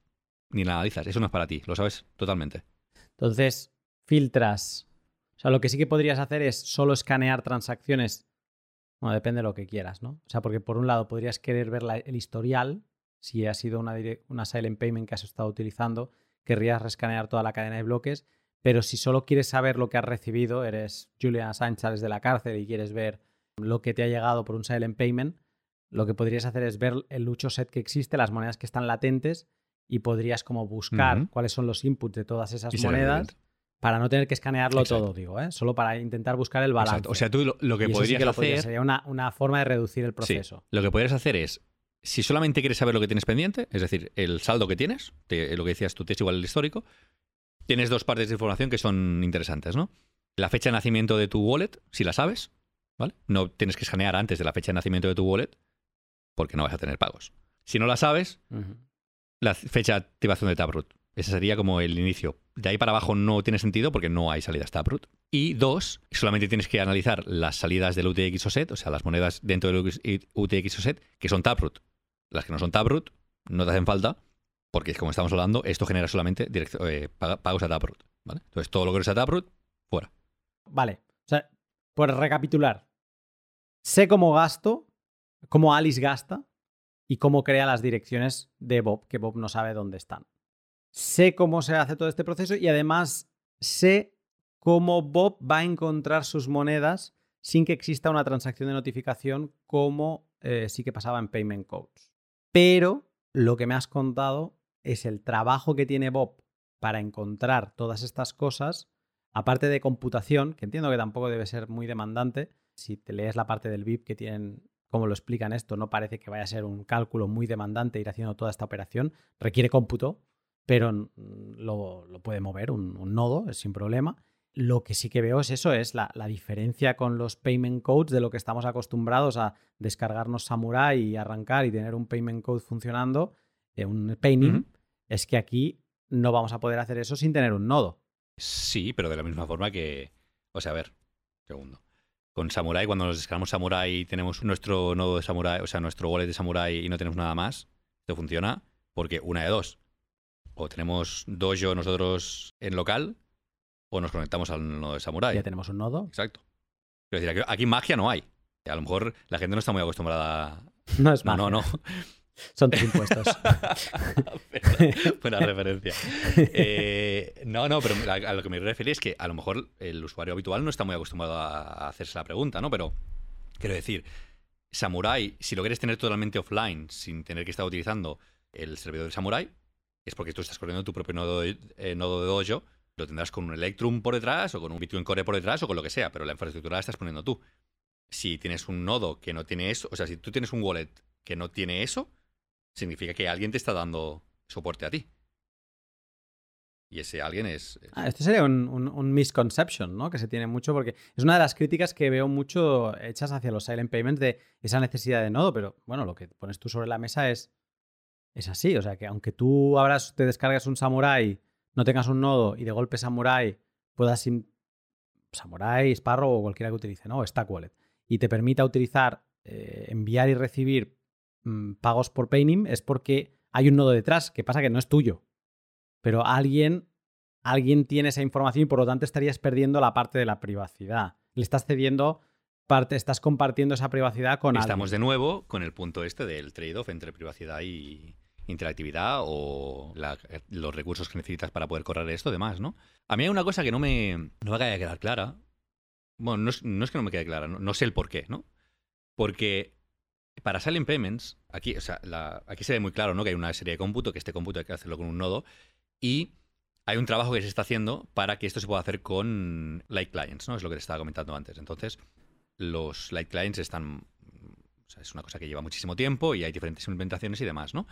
ni la analizas. Eso no es para ti, lo sabes totalmente. Entonces, filtras. O sea, lo que sí que podrías hacer es solo escanear transacciones. Bueno, depende de lo que quieras, ¿no? O sea, porque por un lado podrías querer ver el historial, si ha sido una, una silent payment que has estado utilizando, querrías rescanear toda la cadena de bloques, pero si solo quieres saber lo que has recibido, eres Julian Assange, sales de la cárcel y quieres ver lo que te ha llegado por un silent payment, lo que podrías hacer es ver el lucho set que existe, las monedas que están latentes, y podrías como buscar cuáles son los inputs de todas esas Y monedas para no tener que escanearlo Exacto. todo, digo, ¿eh? solo para intentar buscar el balance. Exacto. O sea, tú lo, lo que Y eso sí podrías que lo hacer. podrías- sería una, una forma de reducir el Sí, proceso. lo que podrías hacer es, si solamente quieres saber lo que tienes pendiente, es decir, el saldo que tienes, te- lo que decías tú, te es igual el histórico, tienes dos partes de información que son interesantes, ¿no? La fecha de nacimiento de tu wallet, si la sabes, ¿vale? No tienes que escanear antes de la fecha de nacimiento de tu wallet, porque no vas a tener pagos. Si no la sabes, la fecha de activación de Taproot. Ese sería como el inicio. De ahí para abajo no tiene sentido porque no hay salidas Taproot. Y dos, solamente tienes que analizar las salidas del UTX o set, o sea, las monedas dentro del UTX o set, que son Taproot. Las que no son Taproot no te hacen falta porque, como estamos hablando, esto genera solamente eh, pagos a Taproot. Entonces, todo lo que no sea Taproot, fuera. Vale. O sea, por recapitular, sé cómo gasto, cómo Alice gasta y cómo crea las direcciones de Bob, que Bob no sabe dónde están. Sé cómo se hace todo este proceso y además sé cómo Bob va a encontrar sus monedas sin que exista una transacción de notificación como eh, sí que pasaba en Payment Codes. Pero lo que me has contado es el trabajo que tiene Bob para encontrar todas estas cosas, aparte de computación, que entiendo que tampoco debe ser muy demandante. Si te lees la parte del VIP que tienen, como lo explican esto, no parece que vaya a ser un cálculo muy demandante ir haciendo toda esta operación. Requiere cómputo, pero lo, puede mover un, nodo sin problema. Lo que sí que veo es eso, es la, diferencia con los payment codes de lo que estamos acostumbrados a descargarnos Samurai y arrancar y tener un payment code funcionando, eh, un painting, es que aquí no vamos a poder hacer eso sin tener un nodo. Sí, pero de la misma forma que. O sea, a ver, segundo. Con Samurai, cuando nos descargamos Samurai y tenemos nuestro nodo de Samurai, o sea, nuestro wallet de Samurai y no tenemos nada más, esto funciona porque una de dos. O tenemos Dojo nosotros en local, o nos conectamos al nodo de Samurai. Ya tenemos un nodo. Exacto. Quiero decir, aquí, aquí magia no hay. A lo mejor la gente no está muy acostumbrada. <laughs> No es magia. No, no, <laughs> no. Son tus impuestos. <laughs> Buena <laughs> referencia. Eh, no, no, pero a, lo que me refiero es que a lo mejor el usuario habitual no está muy acostumbrado a, hacerse la pregunta, ¿no? Pero quiero decir, Samurai, si lo quieres tener totalmente offline, sin tener que estar utilizando el servidor de Samurai, es porque tú estás corriendo tu propio nodo de, eh, nodo de Dojo, lo tendrás con un Electrum por detrás, o con un Bitcoin Core por detrás, o con lo que sea, pero la infraestructura la estás poniendo tú. Si tienes un nodo que no tiene eso, o sea, si tú tienes un wallet que no tiene eso, significa que alguien te está dando soporte a ti. Y ese alguien es. Ah, esto sería un, misconception, ¿no? Que se tiene mucho, porque es una de las críticas que veo mucho hechas hacia los silent payments de esa necesidad de nodo, pero bueno, lo que pones tú sobre la mesa es. Es así. O sea, que aunque tú abras, te descargas un Samurai, no tengas un nodo y de golpe Samurai puedas. Samurai, Sparrow o cualquiera que utilice, ¿no? O Stack Wallet. Y te permita utilizar, eh, enviar y recibir Mm, pagos por Paynim es porque hay un nodo detrás, que pasa que no es tuyo. Pero alguien, alguien tiene esa información y por lo tanto estarías perdiendo la parte de la privacidad. Le estás cediendo parte, estás compartiendo esa privacidad con Estamos de nuevo con el punto este del trade-off entre privacidad y interactividad o los recursos que necesitas para poder correr esto, demás, ¿no? A mí hay una cosa que no me, no me acaba de quedar clara. Bueno, no es, que no me quede clara, no, no sé el por qué, ¿no? Porque para Silent Payments, aquí, o sea, aquí se ve muy claro ¿no? que hay una serie de cómputo, que este cómputo hay que hacerlo con un nodo, y hay un trabajo que se está haciendo para que esto se pueda hacer con Light Clients, ¿no? Es lo que te estaba comentando antes. Entonces, los Light Clients están. O sea, es una cosa que lleva muchísimo tiempo y hay diferentes implementaciones y demás, ¿no?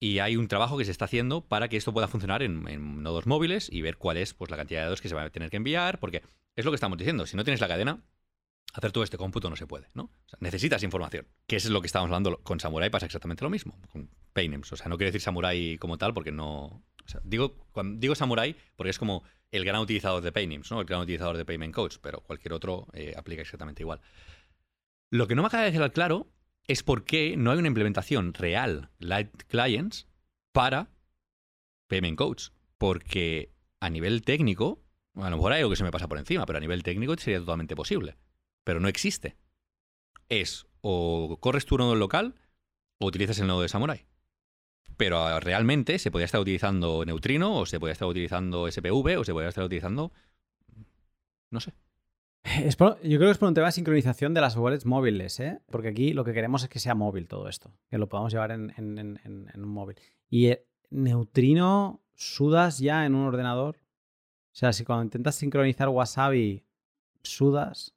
Y hay un trabajo que se está haciendo para que esto pueda funcionar en, en, nodos móviles y ver cuál es pues, la cantidad de datos que se va a tener que enviar, porque es lo que estamos diciendo. Si no tienes la cadena, hacer todo este cómputo no se puede, ¿no? necesitas información. Que es lo que estamos hablando con Samurai, pasa exactamente lo mismo, con Paynims. O sea, no quiero decir Samurai como tal porque no... digo, cuando digo Samurai porque es como el gran utilizador de Paynims, ¿no? El gran utilizador de Payment Codes, pero cualquier otro eh, aplica exactamente igual. Lo que no me acaba de quedar claro es por qué no hay una implementación real, Light Clients, para Payment Codes. Porque a nivel técnico, a lo mejor hay algo que se me pasa por encima, pero a nivel técnico sería totalmente posible pero no existe. Es o corres tu nodo local o utilizas el nodo de Samurai. Pero ah, realmente se podría estar utilizando Neutrino, o se podría estar utilizando SPV, o se podría estar utilizando. No sé. yo creo que es por un tema de sincronización de las wallets móviles, ¿eh? Porque aquí lo que queremos es que sea móvil todo esto, que lo podamos llevar en, un móvil. Y eh, Neutrino sudas ya en un ordenador. O sea, si cuando intentas sincronizar Wasabi sudas,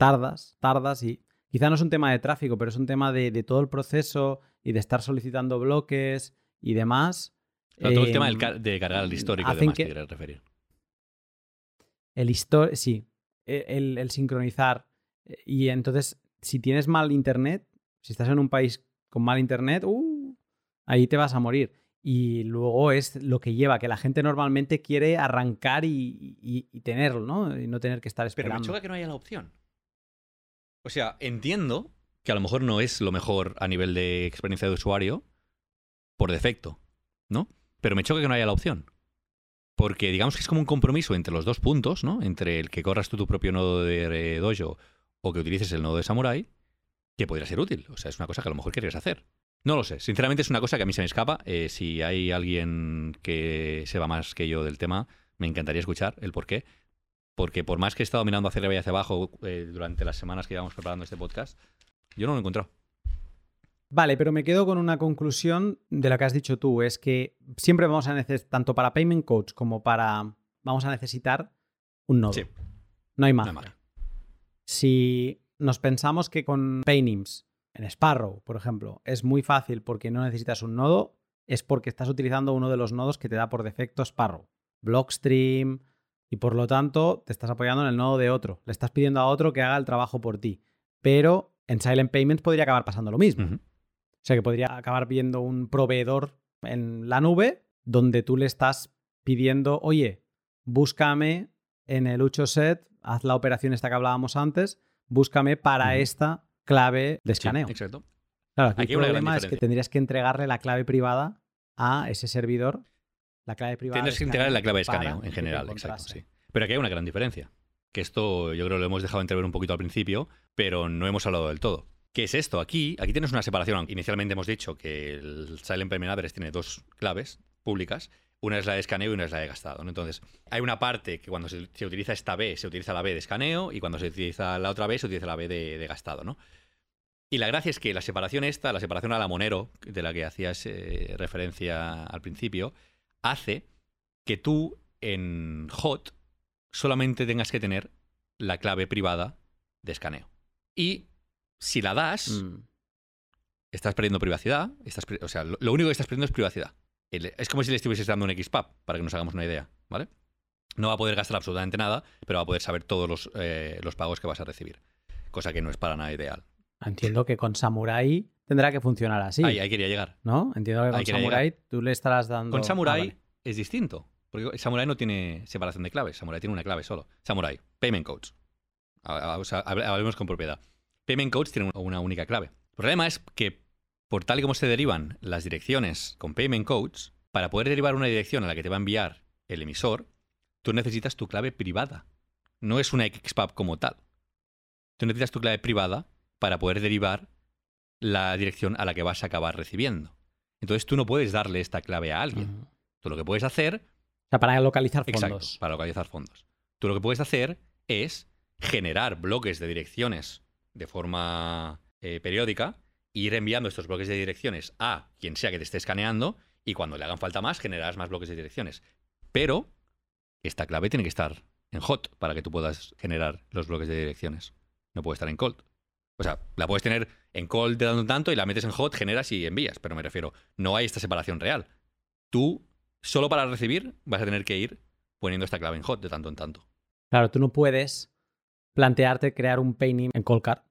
tardas, tardas y quizá no es un tema de tráfico, pero es un tema de, todo el proceso y de estar solicitando bloques y demás. todo el tema em, de cargar el histórico y demás, que, referir. El histórico, sí, e, el, sincronizar. Eh, y entonces, si tienes mal internet, si estás en un país con mal internet, uh, ahí te vas a morir. Y luego es lo que lleva, que la gente normalmente quiere arrancar y, tenerlo, ¿no? Y no tener que estar esperando. Pero me choca que no haya la opción. O sea, entiendo que a lo mejor no es lo mejor a nivel de experiencia de usuario por defecto, ¿no? Pero me choca que no haya la opción. Porque digamos que es como un compromiso entre los dos puntos, ¿no? Entre el que corras tú tu propio nodo de Dojo o que utilices el nodo de Samurai, que podría ser útil. O sea, es una cosa que a lo mejor querías hacer. No lo sé. Sinceramente es una cosa que a mí se me escapa. Eh, si hay alguien que sepa más que yo del tema, me encantaría escuchar el por qué porque por más que he estado mirando hacia arriba y hacia abajo eh, durante las semanas que llevamos preparando este podcast, yo no lo he encontrado. Vale, pero me quedo con una conclusión de lo que has dicho tú, es que siempre vamos a necesitar, tanto para Payment Coach como para, vamos a necesitar un nodo. Sí. No hay No más. hay más. Si nos pensamos que con Paynims, en Sparrow, por ejemplo, es muy fácil porque no necesitas un nodo, es porque estás utilizando uno de los nodos que te da por defecto Sparrow. Blockstream, y por lo tanto te estás apoyando en el nodo de otro. Le estás pidiendo a otro que haga el trabajo por ti. Pero en Silent Payments podría acabar pasando lo mismo. O sea que podría acabar viendo un proveedor en la nube donde tú le estás pidiendo, oye, búscame en el Ucho set, haz la operación esta que hablábamos antes, búscame para esta clave de Sí, escaneo. exacto. claro, aquí Aquí el problema es que tendrías que entregarle la clave privada a ese servidor, la clave privada. Tendrás de que integrar la clave de escaneo en general, exacto, sí. Pero aquí hay una gran diferencia. Que esto yo creo que lo hemos dejado entrever un poquito al principio, pero no hemos hablado del todo. ¿Qué es esto? Aquí, aquí tienes una separación. Inicialmente hemos dicho que el Silent Address tiene dos claves públicas. Una es la de escaneo y una es la de gastado. ¿no? Entonces, hay una parte que cuando se, se utiliza esta B, se utiliza la B de escaneo y cuando se utiliza la otra B, se utiliza la B de, de gastado. ¿no? Y la gracia es que la separación esta, la separación a la Monero, de la que hacías eh, referencia al principio, hace que tú en hot solamente tengas que tener la clave privada de escaneo. Y si la das, Mm. estás perdiendo privacidad. Estás, o sea, lo, lo único que estás perdiendo es privacidad. El- es como si le estuvieses dando un XPub, para que nos hagamos una idea, ¿vale? No va a poder gastar absolutamente nada, pero va a poder saber todos los, eh, los pagos que vas a recibir. Cosa que no es para nada ideal. Entiendo que con Samurai tendrá que funcionar así. Ahí, ahí quería llegar. ¿No? Entiendo que con Samurai tú le estarás dando. Con Ah, Samurai vale. es distinto. Porque Samurai no tiene separación de claves. Samurai tiene una clave solo. Samurai, Payment Codes. O sea, hablemos con propiedad. Payment Codes tienen una única clave. El problema es que, por tal y como se derivan las direcciones con Payment Codes, para poder derivar una dirección a la que te va a enviar el emisor, tú necesitas tu clave privada. No es una XPub como tal. Tú necesitas tu clave privada para poder derivar la dirección a la que vas a acabar recibiendo. Entonces tú no puedes darle esta clave a alguien. Tú lo que puedes hacer, O sea, para localizar exacto, fondos. para localizar fondos. Tú lo que puedes hacer es generar bloques de direcciones de forma eh, periódica, e ir enviando estos bloques de direcciones a quien sea que te esté escaneando y cuando le hagan falta más generarás más bloques de direcciones. Pero esta clave tiene que estar en hot para que tú puedas generar los bloques de direcciones. No puede estar en cold. O sea, la puedes tener en cold de tanto en tanto y la metes en hot, generas y envías. Pero me refiero, no hay esta separación real. Tú, solo para recibir, vas a tener que ir poniendo esta clave en hot de tanto en tanto. Claro, tú no puedes plantearte crear un painting en Colcar.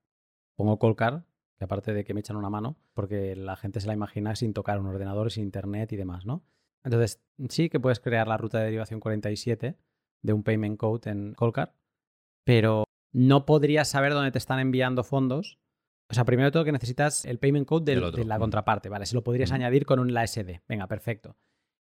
Pongo Colcar, que aparte de que me echan una mano, porque la gente se la imagina sin tocar un ordenador, sin internet y demás, ¿no? Entonces, sí que puedes crear la ruta de derivación 47 de un payment code en Colcar, pero no podrías saber dónde te están enviando fondos. O sea, primero de todo que necesitas el payment code del- de la Mm. contraparte, ¿vale? Si lo podrías añadir con un SD. Venga, perfecto.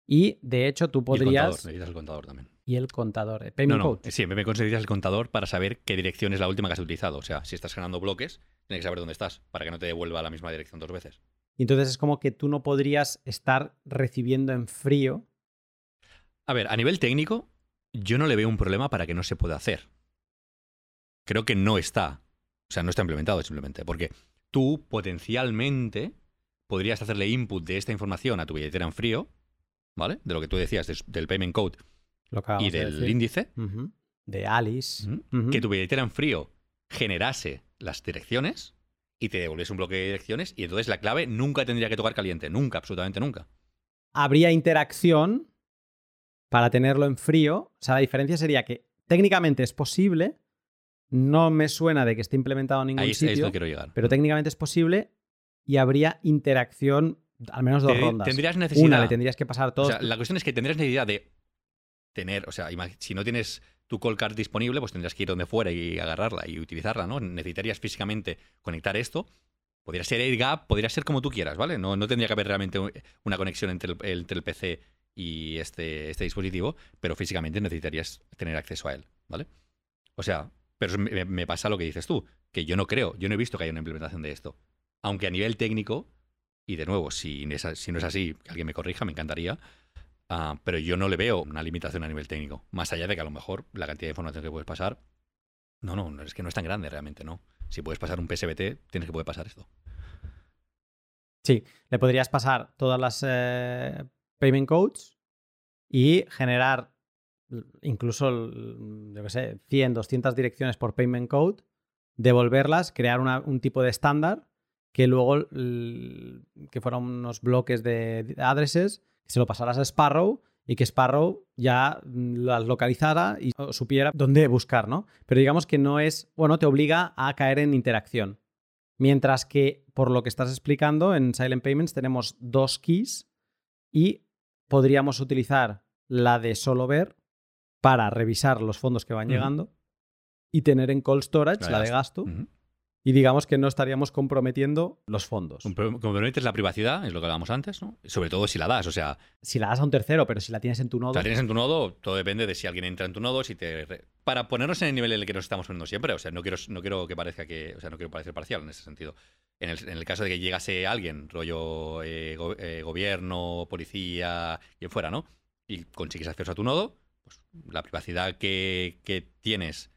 Y de hecho tú Y el contador, podrías... necesitas el contador también. Y el contador. el No, payment no, code. sí, en necesitas el contador para saber qué dirección es la última que has utilizado. O sea, si estás generando bloques, tienes que saber dónde estás para que no te devuelva la misma dirección dos veces. Y entonces es como que tú no podrías estar recibiendo en frío. A ver, a nivel técnico, yo no le veo un problema para que no se pueda hacer. Creo que no está. O sea, no está implementado simplemente. Porque tú potencialmente podrías hacerle input de esta información a tu billetera en frío, ¿vale? De lo que tú decías, del payment code y de del índice. De Alice. Que tu billetera en frío generase las direcciones y te devolviese un bloque de direcciones y entonces la clave nunca tendría que tocar caliente. Nunca, absolutamente nunca. Habría interacción para tenerlo en frío. O sea, la diferencia sería que técnicamente es posible. No me suena de que esté implementado en ningún Ahí es, ahí es sitio, donde quiero llegar. pero técnicamente es posible y habría interacción, al menos dos Te- rondas. Tendrías necesidad. Una le tendrías que pasar O todos. sea, la cuestión es que tendrías necesidad de tener, o sea, si no tienes tu call card disponible, pues tendrías que ir donde fuera y agarrarla y utilizarla, ¿no? Necesitarías físicamente conectar esto. Podría ser AirGap, podría ser como tú quieras, ¿vale? No, no tendría que haber realmente un- una conexión entre el, entre el PC y este, este dispositivo, pero físicamente necesitarías tener acceso a él, ¿vale? O sea, pero me, me- pasa lo que dices tú, que yo no creo, yo no he visto que haya una implementación de esto. Aunque a nivel técnico, y de nuevo, si, no es a- si no es así, que alguien me corrija, me encantaría, Ah, pero yo no le veo una limitación a nivel técnico. Más allá de que a lo mejor la cantidad de información que puedes pasar. No, no, no, es que no es tan grande realmente, ¿no? Si puedes pasar un PSBT, tienes que poder pasar esto. Sí, le podrías pasar todas las eh, payment codes y generar incluso, yo qué sé, 100, 200 direcciones por payment code, devolverlas, crear un tipo de estándar que luego que fueran unos bloques de addresses, que se lo pasaras a Sparrow y que Sparrow ya las localizara y supiera dónde buscar, ¿no? Pero digamos que no es, bueno, te obliga a caer en interacción. Mientras que, por lo que estás explicando, en Silent Payments tenemos dos keys y podríamos utilizar la de solo ver para revisar los fondos que van llegando y tener en cold storage la, de gasto y digamos que no estaríamos comprometiendo los fondos. Comprometes la privacidad, es lo que hablábamos antes, ¿no? Sobre todo si la das, o sea... Si la das a un tercero, pero si la tienes en tu nodo... Si la tienes en tu nodo, todo depende de si alguien entra en tu nodo, si te... Para ponernos en el nivel en el que nos estamos poniendo siempre, o sea, no quiero, no quiero que parezca que... O sea, no quiero parecer parcial en ese sentido. En el, caso de que llegase alguien, rollo eh, eh, gobierno, policía, quien fuera, ¿no? Y consigues acceso a tu nodo, pues la privacidad que, que tienes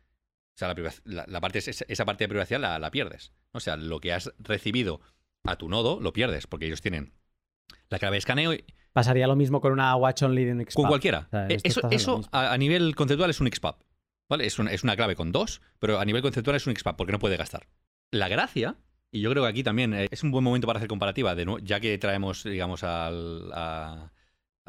o sea, la, parte, esa parte de privacidad la, pierdes. O sea, lo que has recibido a tu nodo lo pierdes, porque ellos tienen la clave de escaneo. Y... Pasaría lo mismo con una Watch Only de un XPub. Con cualquiera. Eh, eso eso a, nivel conceptual es un XPub. ¿Vale? Es una, es una clave con dos, pero a nivel conceptual es un XPub, porque no puede gastar. La gracia, y yo creo que aquí también eh, es un buen momento para hacer comparativa, de ya que traemos, digamos, al, a,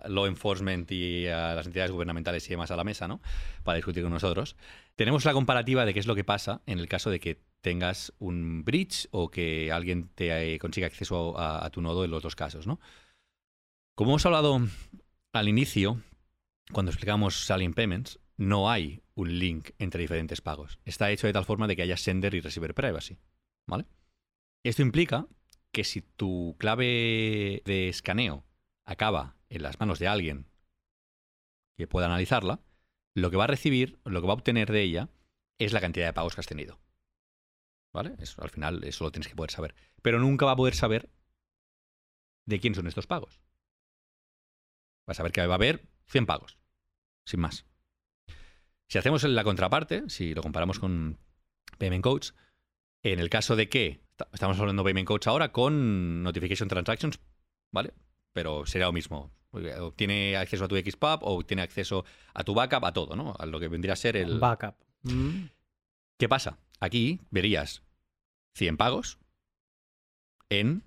law enforcement y a las entidades gubernamentales y demás a la mesa, ¿no? Para discutir con nosotros. Tenemos la comparativa de qué es lo que pasa en el caso de que tengas un breach o que alguien te eh, consiga acceso a, tu nodo en los dos casos, ¿no? Como hemos hablado al inicio, cuando explicamos Selling Payments, no hay un link entre diferentes pagos. Está hecho de tal forma de que haya sender y receiver privacy, ¿vale? Esto implica que si tu clave de escaneo acaba en las manos de alguien que pueda analizarla, lo que va a recibir, lo que va a obtener de ella, es la cantidad de pagos que has tenido. ¿Vale? Al final eso lo tienes que poder saber. Pero nunca va a poder saber de quién son estos pagos. Va a saber que va a haber 100 pagos, sin más. Si hacemos la contraparte, si lo comparamos con Payment Codes, en el caso de que estamos hablando de Payment Codes ahora con Notification Transactions, ¿vale? Pero sería lo mismo. Tiene acceso a tu XPub o tiene acceso a tu backup, a todo, ¿no? A lo que vendría a ser el... Backup. Mm. ¿Qué pasa? Aquí verías 100 pagos en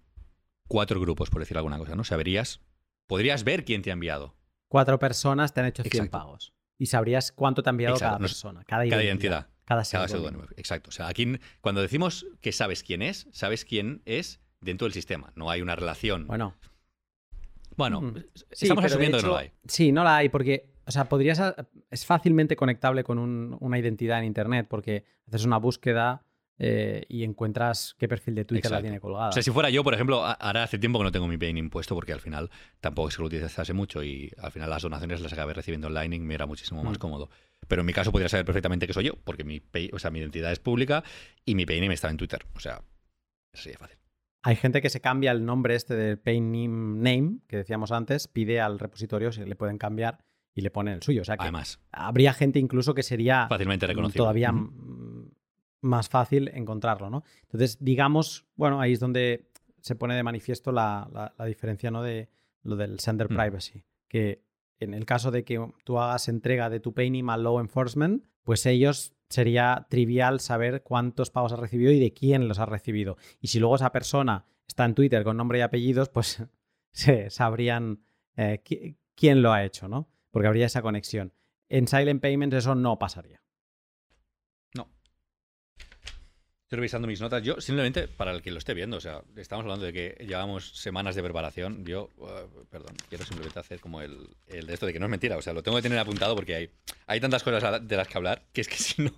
cuatro grupos, por decir alguna cosa, ¿no? O sea, verías... Podrías ver quién te ha enviado. Cuatro personas te han hecho 100 pagos. Y sabrías cuánto te ha enviado cada persona, cada identidad. Cada, cada Exacto. O sea, aquí cuando decimos que sabes quién es, sabes quién es dentro del sistema. No hay una relación. Bueno, bueno, estamos asumiendo que no la hay. Sí, no la hay porque, o sea, podrías, es fácilmente conectable con una identidad en Internet porque haces una búsqueda eh, y encuentras qué perfil de Twitter la tiene colgada. O sea, si fuera yo, por ejemplo, ahora hace tiempo que no tengo mi PayN impuesto porque al final tampoco se lo utilizase mucho y al final las donaciones las acabé recibiendo online y me era muchísimo más mm. cómodo. Pero en mi caso podría saber perfectamente que soy yo porque mi, o sea, mi identidad es pública y mi PayName está en Twitter. O sea, sería fácil. Hay gente que se cambia el nombre este del Paint Name, que decíamos antes, pide al repositorio si le pueden cambiar y le ponen el suyo. O sea que Además, habría gente incluso que sería fácilmente reconocible. todavía más fácil encontrarlo, ¿no? Entonces, digamos, bueno, ahí es donde se pone de manifiesto la, diferencia ¿no? de lo del sender mm. privacy. Que en el caso de que tú hagas entrega de tu Paynim al law enforcement, pues ellos sería trivial saber cuántos pagos has recibido y de quién los has recibido. Y si luego esa persona está en Twitter con nombre y apellidos, pues <laughs> se sabrían eh, quién lo ha hecho, ¿no? Porque habría esa conexión. En Silent Payments eso no pasaría. Estoy revisando mis notas. Yo, simplemente, para el que lo esté viendo, o sea, estamos hablando de que llevamos semanas de preparación. Yo, uh, perdón, quiero simplemente hacer como el, el, de esto de que no es mentira. O sea, lo tengo que tener apuntado porque hay, hay tantas cosas de las que hablar que es que <laughs> si no,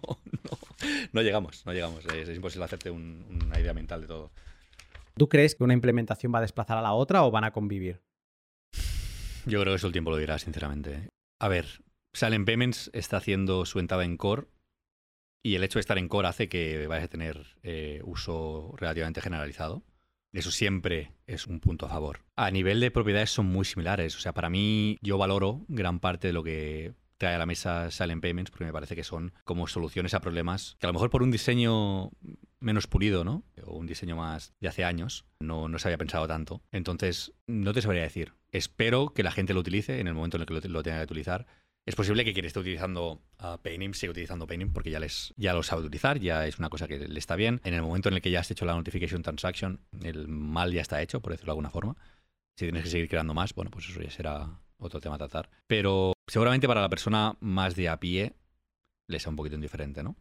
no, llegamos, no llegamos. Es, imposible hacerte una idea mental de todo. ¿Tú crees que una implementación va a desplazar a la otra o van a convivir? Yo creo que eso el tiempo lo dirá, sinceramente. A ver, Silent Payments está haciendo su entrada en core y el hecho de estar en core hace que vayas a tener eh, uso relativamente generalizado. Eso siempre es un punto a favor. A nivel de propiedades son muy similares. O sea, para mí yo valoro gran parte de lo que trae a la mesa Silent Payments porque me parece que son como soluciones a problemas que a lo mejor por un diseño menos pulido, ¿no? O un diseño más de hace años. No, no se había pensado tanto. Entonces, no te sabría decir. Espero que la gente lo utilice en el momento en el que lo, tenga que utilizar. Es posible que quien esté utilizando uh, Paynim siga utilizando Paynim porque ya, les, ya lo sabe utilizar, ya es una cosa que le está bien. En el momento en el que ya has hecho la notification transaction, el mal ya está hecho, por decirlo de alguna forma. Si tienes que seguir creando más, bueno, pues eso ya será otro tema a tratar. Pero seguramente para la persona más de a pie le sea un poquito indiferente, ¿no?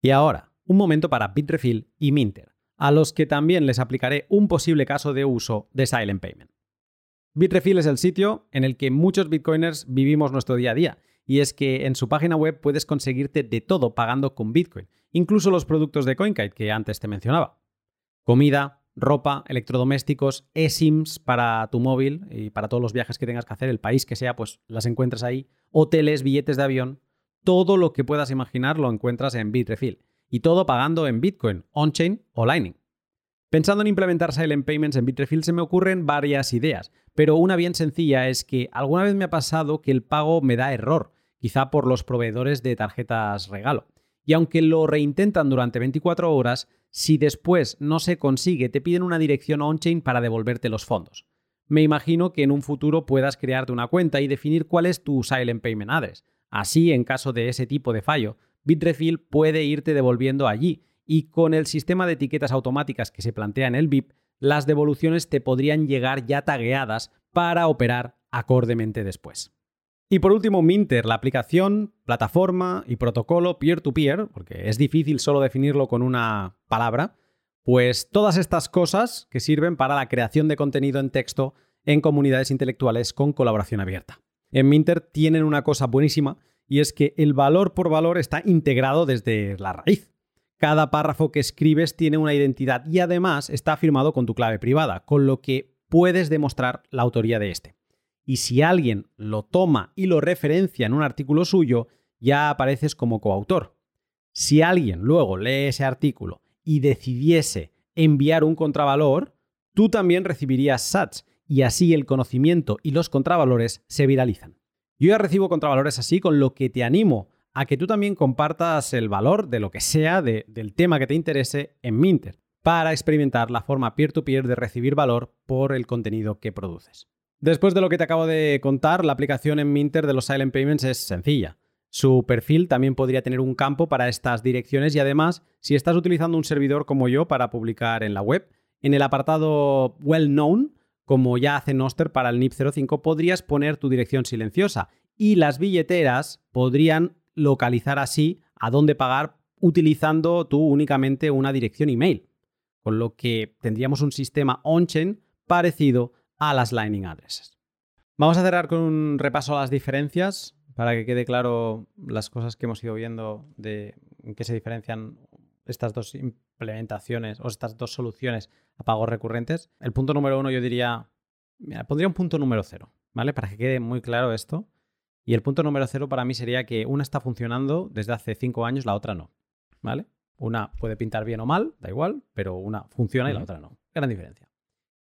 Y ahora, un momento para Bitrefill y Minter, a los que también les aplicaré un posible caso de uso de Silent Payment. Bitrefill es el sitio en el que muchos bitcoiners vivimos nuestro día a día, y es que en su página web puedes conseguirte de todo pagando con Bitcoin, incluso los productos de CoinKite que antes te mencionaba. Comida, ropa, electrodomésticos, eSIMs para tu móvil y para todos los viajes que tengas que hacer, el país que sea, pues las encuentras ahí, hoteles, billetes de avión, todo lo que puedas imaginar lo encuentras en Bitrefill. Y todo pagando en Bitcoin, on-chain o Lightning. Pensando en implementar Silent Payments en Bitrefill se me ocurren varias ideas, pero una bien sencilla es que alguna vez me ha pasado que el pago me da error, quizá por los proveedores de tarjetas regalo. Y aunque lo reintentan durante 24 horas, si después no se consigue, te piden una dirección on-chain para devolverte los fondos. Me imagino que en un futuro puedas crearte una cuenta y definir cuál es tu Silent Payment Address. Así, en caso de ese tipo de fallo, Bitrefill puede irte devolviendo allí y con el sistema de etiquetas automáticas que se plantea en el BIP, las devoluciones te podrían llegar ya tagueadas para operar acordemente después. Y por último, Minter, la aplicación, plataforma y protocolo peer-to-peer, porque es difícil solo definirlo con una palabra, pues todas estas cosas que sirven para la creación de contenido en texto en comunidades intelectuales con colaboración abierta. En Minter tienen una cosa buenísima y es que el valor por valor está integrado desde la raíz. Cada párrafo que escribes tiene una identidad y además está firmado con tu clave privada, con lo que puedes demostrar la autoría de este. Y si alguien lo toma y lo referencia en un artículo suyo, ya apareces como coautor. Si alguien luego lee ese artículo y decidiese enviar un contravalor, tú también recibirías sats y así el conocimiento y los contravalores se viralizan. Yo ya recibo contravalores así, con lo que te animo a que tú también compartas el valor de lo que sea del tema que te interese en Minter para experimentar la forma peer-to-peer de recibir valor por el contenido que produces. Después de lo que te acabo de contar, la aplicación en Minter de los Silent Payments es sencilla. Su perfil también podría tener un campo para estas direcciones y además, si estás utilizando un servidor como yo para publicar en la web, en el apartado Well Known como ya hace Noster para el NIP 05, podrías poner tu dirección silenciosa y las billeteras podrían localizar así a dónde pagar utilizando tú únicamente una dirección email. Con lo que tendríamos un sistema on-chain parecido a las Lightning Addresses. Vamos a cerrar con un repaso a las diferencias para que quede claro las cosas que hemos ido viendo de qué se diferencian estas dos implementaciones o estas dos soluciones a pagos recurrentes. El punto número uno yo diría, mira, pondría un punto número cero, ¿vale? Para que quede muy claro esto. Y el punto número cero para mí sería que una está funcionando desde hace cinco años, la otra no, ¿vale? Una puede pintar bien o mal, da igual, pero una funciona y la otra no. Gran diferencia.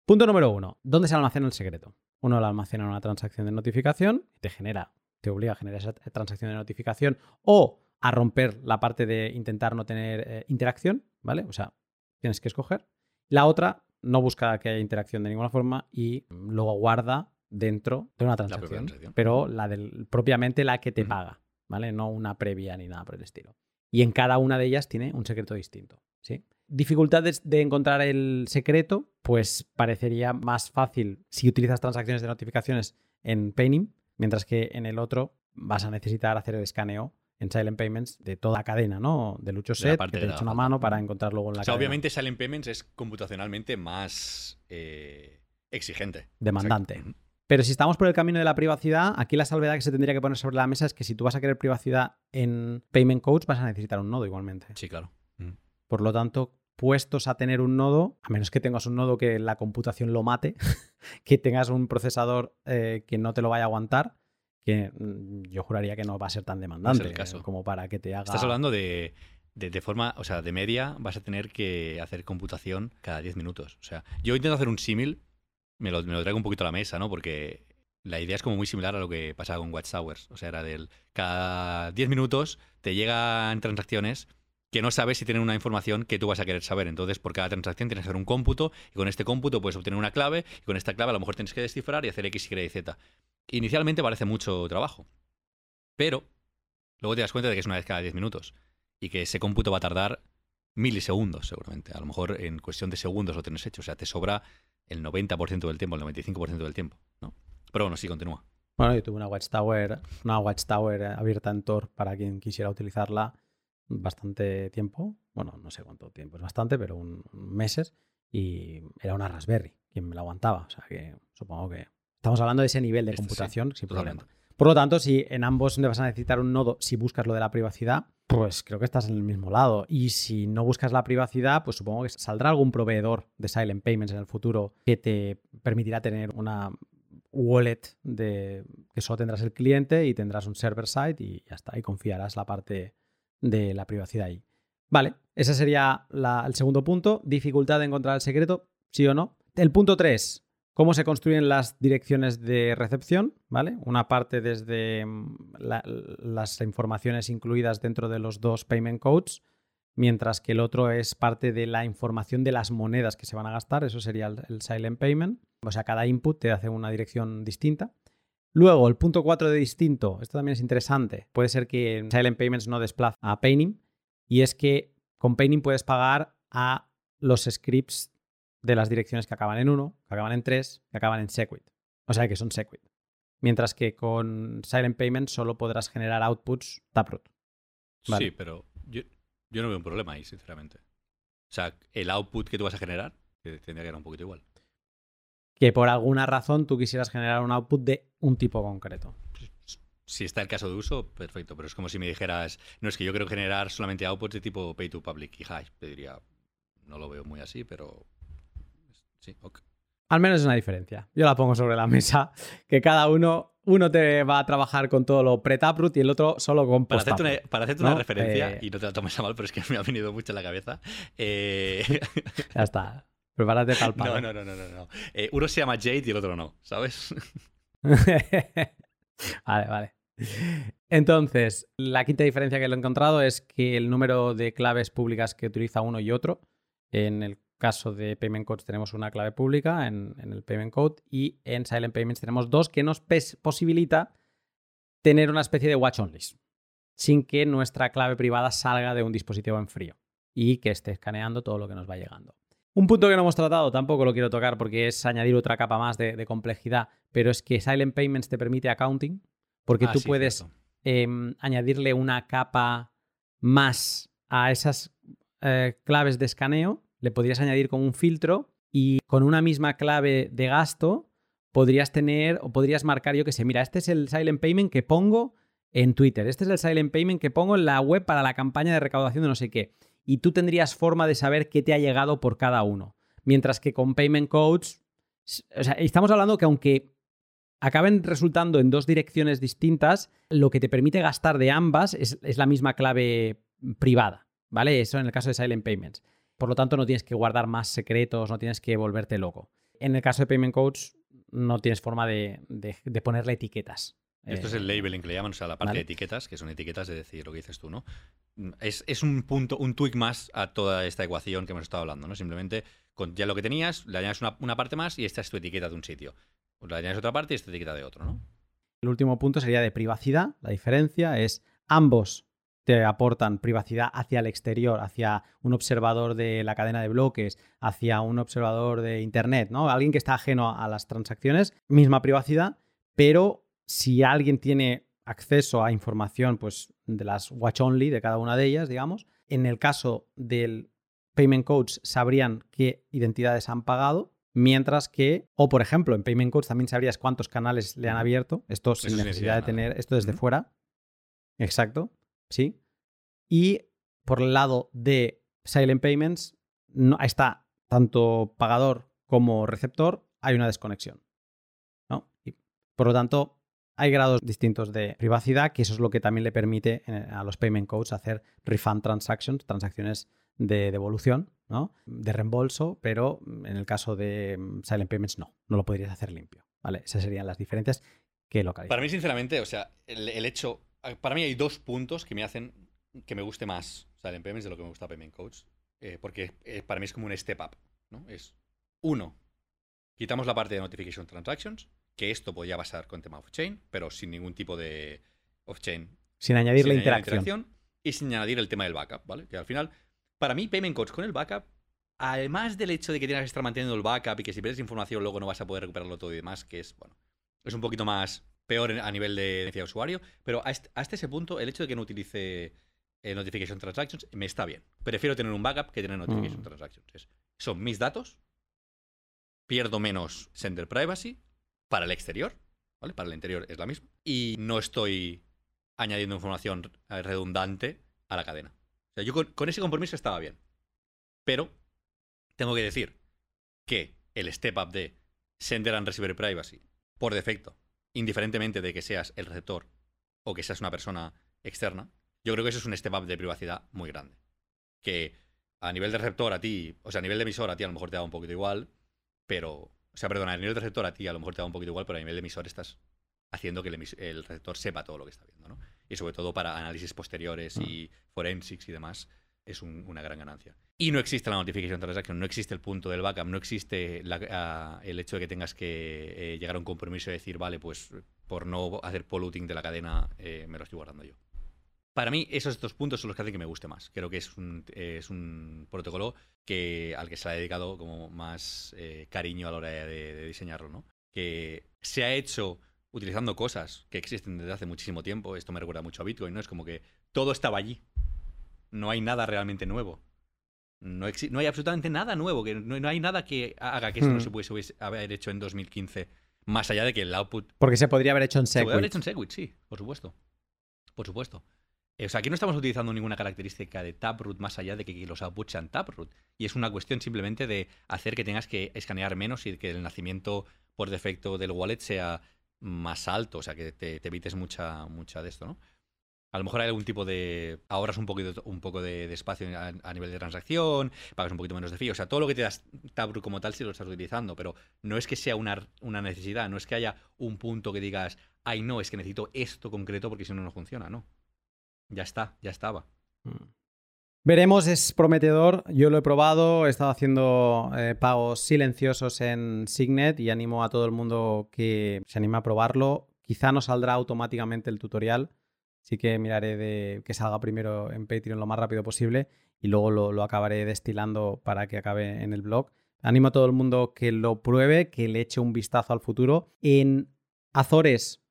Punto número uno, ¿dónde se almacena el secreto? Uno lo almacena en una transacción de notificación te genera, te obliga a generar esa transacción de notificación o a romper la parte de intentar no tener eh, interacción, ¿vale? O sea, tienes que escoger. La otra no busca que haya interacción de ninguna forma y luego guarda dentro de una transacción, pero la del, propiamente la que te paga, ¿vale? No una previa ni nada por el estilo. Y en cada una de ellas tiene un secreto distinto, ¿sí? Dificultades de encontrar el secreto, pues parecería más fácil si utilizas transacciones de notificaciones en Paynim, mientras que en el otro vas a necesitar hacer el escaneo en Silent Payments de toda la cadena, ¿no? De Lucho Set, que te echa una mano para encontrar luego en la o sea, Obviamente Silent Payments es computacionalmente más eh, exigente. Demandante. Pero si estamos por el camino de la privacidad, aquí la salvedad que se tendría que poner sobre la mesa es que si tú vas a querer privacidad en Payment Codes, vas a necesitar un nodo igualmente. Sí, claro. Por lo tanto, puestos a tener un nodo, a menos que tengas un nodo que la computación lo mate, <laughs> que tengas un procesador eh, que no te lo vaya a aguantar, que mm, yo juraría que no va a ser tan demandante caso. como para que te haga... Estás hablando de, de, forma, o sea, de media vas a tener que hacer computación cada 10 minutos. O sea, yo intento hacer un símil, me lo, me lo traigo un poquito a la mesa, ¿no? Porque la idea es como muy similar a lo que pasaba con Watchtowers. O sea, era del cada 10 minutos te llegan transacciones que no sabes si tienen una información que tú vas a querer saber. Entonces, por cada transacción tienes que hacer un cómputo y con este cómputo puedes obtener una clave y con esta clave a lo mejor tienes que descifrar y hacer X, Y y Z. Inicialmente parece mucho trabajo, pero luego te das cuenta de que es una vez cada 10 minutos y que ese cómputo va a tardar milisegundos seguramente. A lo mejor en cuestión de segundos lo tienes hecho. O sea, te sobra el 90% del tiempo, el 95% del tiempo. ¿no? Pero bueno, sí, continúa. Bueno, yo tuve una Watchtower, una Watchtower abierta en Tor para quien quisiera utilizarla bastante tiempo. Bueno, no sé cuánto tiempo es bastante, pero un, meses. Y era una Raspberry quien me la aguantaba. O sea que supongo que estamos hablando de ese nivel de Este sí, computación sin totalmente. problema. Por lo tanto, si en ambos vas a necesitar un nodo, si buscas lo de la privacidad, pues creo que estás en el mismo lado. Y si no buscas la privacidad, pues supongo que saldrá algún proveedor de Silent Payments en el futuro que te permitirá tener una wallet de que solo tendrás el cliente y tendrás un server side y ya está. Y confiarás la parte de la privacidad ahí. Vale, ese sería el segundo punto. Dificultad de encontrar el secreto, sí o no. El punto 3, cómo se construyen las direcciones de recepción, ¿vale? Una parte desde mm, la- las informaciones incluidas dentro de los dos payment codes, mientras que el otro es parte de la información de las monedas que se van a gastar, eso sería el, silent payment. O sea, cada input te hace una dirección distinta. Luego, el punto 4 de distinto, esto también es interesante. Puede ser que en Silent Payments no desplaza a Paynim, y es que con Paynim puedes pagar a los scripts de las direcciones que acaban en 1, que acaban en 3, que acaban en Sequit. O sea, que son Sequit. Mientras que con Silent Payments solo podrás generar outputs Taproot. Vale. Sí, pero yo, yo no veo un problema ahí, sinceramente. O sea, el output que tú vas a generar que tendría que ir un poquito igual. Que por alguna razón tú quisieras generar un output de un tipo concreto. Si está el caso de uso, perfecto. Pero es como si me dijeras, no es que yo quiero generar solamente outputs de tipo pay to public y hash. Te diría, no lo veo muy así, pero sí, ok. Al menos es una diferencia. Yo la pongo sobre la mesa, <laughs> que cada uno, uno te va a trabajar con todo lo pre-taproot y el otro solo con Para hacerte, una, para hacerte una ¿no? referencia, Eh, y no te la tomes a mal, pero es que me ha venido mucho en la cabeza. eh, Ya está. Prepárate para el <laughs> palo. no, no, no, no. no. Eh, uno se llama Jade y el otro no, ¿sabes? <laughs> vale, vale. Entonces, la quinta diferencia que lo he encontrado es que el número de claves públicas que utiliza uno y otro, en el caso de Payment Codes tenemos una clave pública en, en el Payment Code y en Silent Payments tenemos dos que nos posibilita tener una especie de watch onlys sin que nuestra clave privada salga de un dispositivo en frío y que esté escaneando todo lo que nos va llegando. Un punto que no hemos tratado, tampoco lo quiero tocar porque es añadir otra capa más de, de complejidad, pero es que Silent Payments te permite accounting, porque Ah, tú sí, puedes em, añadirle una capa más a esas eh, claves de escaneo, le podrías añadir como un filtro y con una misma clave de gasto podrías tener o podrías marcar yo que sé, mira, este es el Silent Payment que pongo en Twitter, este es el Silent Payment que pongo en la web para la campaña de recaudación de no sé qué. Y tú tendrías forma de saber qué te ha llegado por cada uno. Mientras que con Payment Codes, o sea, estamos hablando que aunque acaben resultando en dos direcciones distintas, lo que te permite gastar de ambas es, es la misma clave privada, ¿vale? Eso en el caso de Silent Payments. Por lo tanto, no tienes que guardar más secretos, no tienes que volverte loco. En el caso de Payment Codes, no tienes forma de, de- de ponerle etiquetas. Esto es Eh, el labeling que le llaman, o sea, la parte vale. de etiquetas, que son etiquetas de decir lo que dices tú, ¿no? Mm, Es, es un punto, un tweak más a toda esta ecuación que hemos estado hablando, ¿no? Simplemente con ya lo que tenías, le añades una, una parte más y esta es tu etiqueta de un sitio. Pues le añades otra parte y esta etiqueta de otro, ¿no? El último punto sería de privacidad. La diferencia es ambos te aportan privacidad hacia el exterior, hacia un observador de la cadena de bloques, hacia un observador de Internet, ¿no? Alguien que está ajeno a las transacciones, misma privacidad, pero si alguien tiene acceso a información pues, de las watch only de cada una de ellas, digamos, en el caso del payment codes sabrían qué identidades han pagado, mientras que, o por ejemplo, en payment codes también sabrías cuántos canales le han abierto, esto sin necesidad de tener esto desde fuera. Exacto, sí. Y por el lado de Silent Payments, no, está tanto pagador como receptor, hay una desconexión. ¿no? Y, por lo tanto, hay grados distintos de privacidad, que eso es lo que también le permite a los payment codes hacer refund transactions, transacciones de devolución, ¿no? de reembolso, pero en el caso de mm, Silent Payments no, no lo podrías hacer limpio. ¿vale? Esas serían las diferencias que localizan. Para mí, sinceramente, o sea, el hecho. Para mí hay dos puntos que me hacen que me guste más Silent Payments de lo que me gusta Payment Codes. Eh, porque eh, para mí es como un step up. ¿no? Es uno, quitamos la parte de Notification Transactions, que esto podía pasar con tema off-chain, pero sin ningún tipo de off-chain. Sin añadir sin la añadir interacción. Y sin añadir el tema del backup, ¿vale? Que al final, para mí, Payment Codes con el backup, además del hecho de que tengas que estar manteniendo el backup y que si pierdes información luego no vas a poder recuperarlo todo y demás, que es, bueno, es un poquito más peor a nivel de de usuario, pero hasta, hasta ese punto, el hecho de que no utilice eh, Notification Transactions me está bien. Prefiero tener un backup que tener Notification Mm. Transactions. Es- son mis datos, pierdo menos sender privacy para el exterior, ¿vale? Para el interior es la misma. Y no estoy añadiendo información redundante a la cadena. O sea, yo con, con ese compromiso estaba bien. Pero tengo que decir que el step up de sender and receiver privacy por defecto, indiferentemente de que seas el receptor o que seas una persona externa, yo creo que eso es un step up de privacidad muy grande. Que a nivel de receptor a ti, o sea, a nivel de emisor a ti a lo mejor te da un poquito igual, pero, o sea, perdona, a nivel de receptor a ti a lo mejor te da un poquito igual, pero a nivel de emisor estás haciendo que el, el receptor sepa todo lo que está viendo, ¿no? Y sobre todo para análisis posteriores y forensics y demás, es un- una gran ganancia. Y no existe la notification transaction, no existe el punto del backup, no existe ah, el hecho de que tengas que eh, llegar a un compromiso y decir, vale, pues por no hacer polluting de la cadena, eh, me lo estoy guardando yo. Para mí, esos dos puntos son los que hacen que me guste más. Creo que es un, es un protocolo que, al que se le ha dedicado como más eh, cariño a la hora de, de diseñarlo, ¿no? Que se ha hecho utilizando cosas que existen desde hace muchísimo tiempo. Esto me recuerda mucho a Bitcoin, ¿no? Es como que todo estaba allí. No hay nada realmente nuevo. No, no hay absolutamente nada nuevo. Que no, no hay nada que haga que esto no Hmm. se pudiese haber hecho en 2015. Más allá de que el output Porque se podría haber hecho en se puede haber Segwit. hecho en Segwit, sí, por supuesto. Por supuesto. O sea, aquí no estamos utilizando ninguna característica de Taproot más allá de que los outputs sean Taproot. Y es una cuestión simplemente de hacer que tengas que escanear menos y que el nacimiento por defecto del wallet sea más alto. O sea, que te, te evites mucha, mucha de esto, ¿no? A lo mejor hay algún tipo de. Ahorras un un poco de, espacio a, nivel de transacción, pagas un poquito menos de fee. O sea, todo lo que te das Taproot como tal sí lo estás utilizando, pero no es que sea una, una necesidad, no es que haya un punto que digas, ay, no, es que necesito esto concreto porque si no, no funciona, no. Ya está, ya estaba. Mm. Veremos, es prometedor. Yo lo he probado, he estado haciendo eh, pagos silenciosos en Signet y animo a todo el mundo que se anime a probarlo. Quizá no saldrá automáticamente el tutorial, sí que miraré de que salga primero en Patreon lo más rápido posible y luego lo, lo acabaré destilando para que acabe en el blog. Animo a todo el mundo que lo pruebe, que le eche un vistazo al futuro. En Azores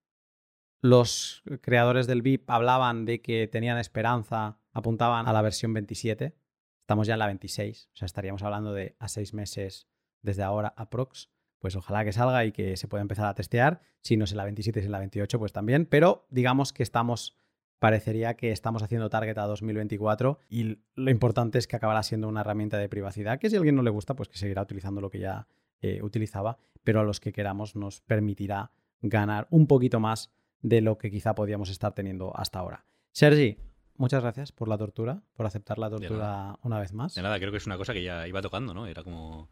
los creadores del VIP hablaban de que tenían esperanza, apuntaban a la versión 27. Estamos ya en la 26, o sea, estaríamos hablando de a seis meses desde ahora aprox. Pues ojalá que salga y que se pueda empezar a testear. Si no es en la 27, es en la 28, pues también. Pero digamos que estamos, parecería que estamos haciendo target a 2024 y lo importante es que acabará siendo una herramienta de privacidad que si a alguien no le gusta, pues que seguirá utilizando lo que ya eh, utilizaba, pero a los que queramos nos permitirá ganar un poquito más de lo que quizá podíamos estar teniendo hasta ahora. Sergi, muchas gracias por la tortura, por aceptar la tortura una vez más. De nada, creo que es una cosa que ya iba tocando, ¿no? Era como.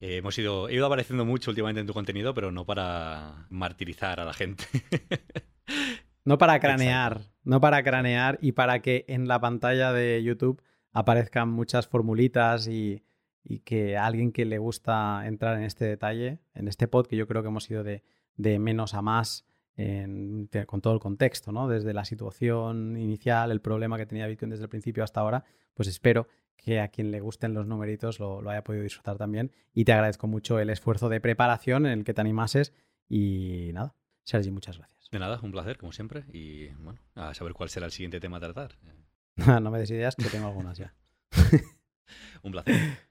eh, hemos ido, he ido apareciendo mucho últimamente en tu contenido, pero no para martirizar a la gente. <laughs> No para cranear, no para cranear y para que en la pantalla de YouTube aparezcan muchas formulitas y, y que a alguien que le gusta entrar en este detalle, en este pod, que yo creo que hemos ido de, de menos a más en- con todo el contexto, ¿no? Desde la situación inicial, el problema que tenía Bitcoin desde el principio hasta ahora, pues espero que a quien le gusten los numeritos lo, lo haya podido disfrutar también. Y te agradezco mucho el esfuerzo de preparación en el que te animases. Y nada, Sergi, muchas gracias. De nada, un placer, como siempre. Y bueno, a saber cuál será el siguiente tema a tratar. <laughs> no me des ideas que tengo algunas ya. <laughs> Un placer.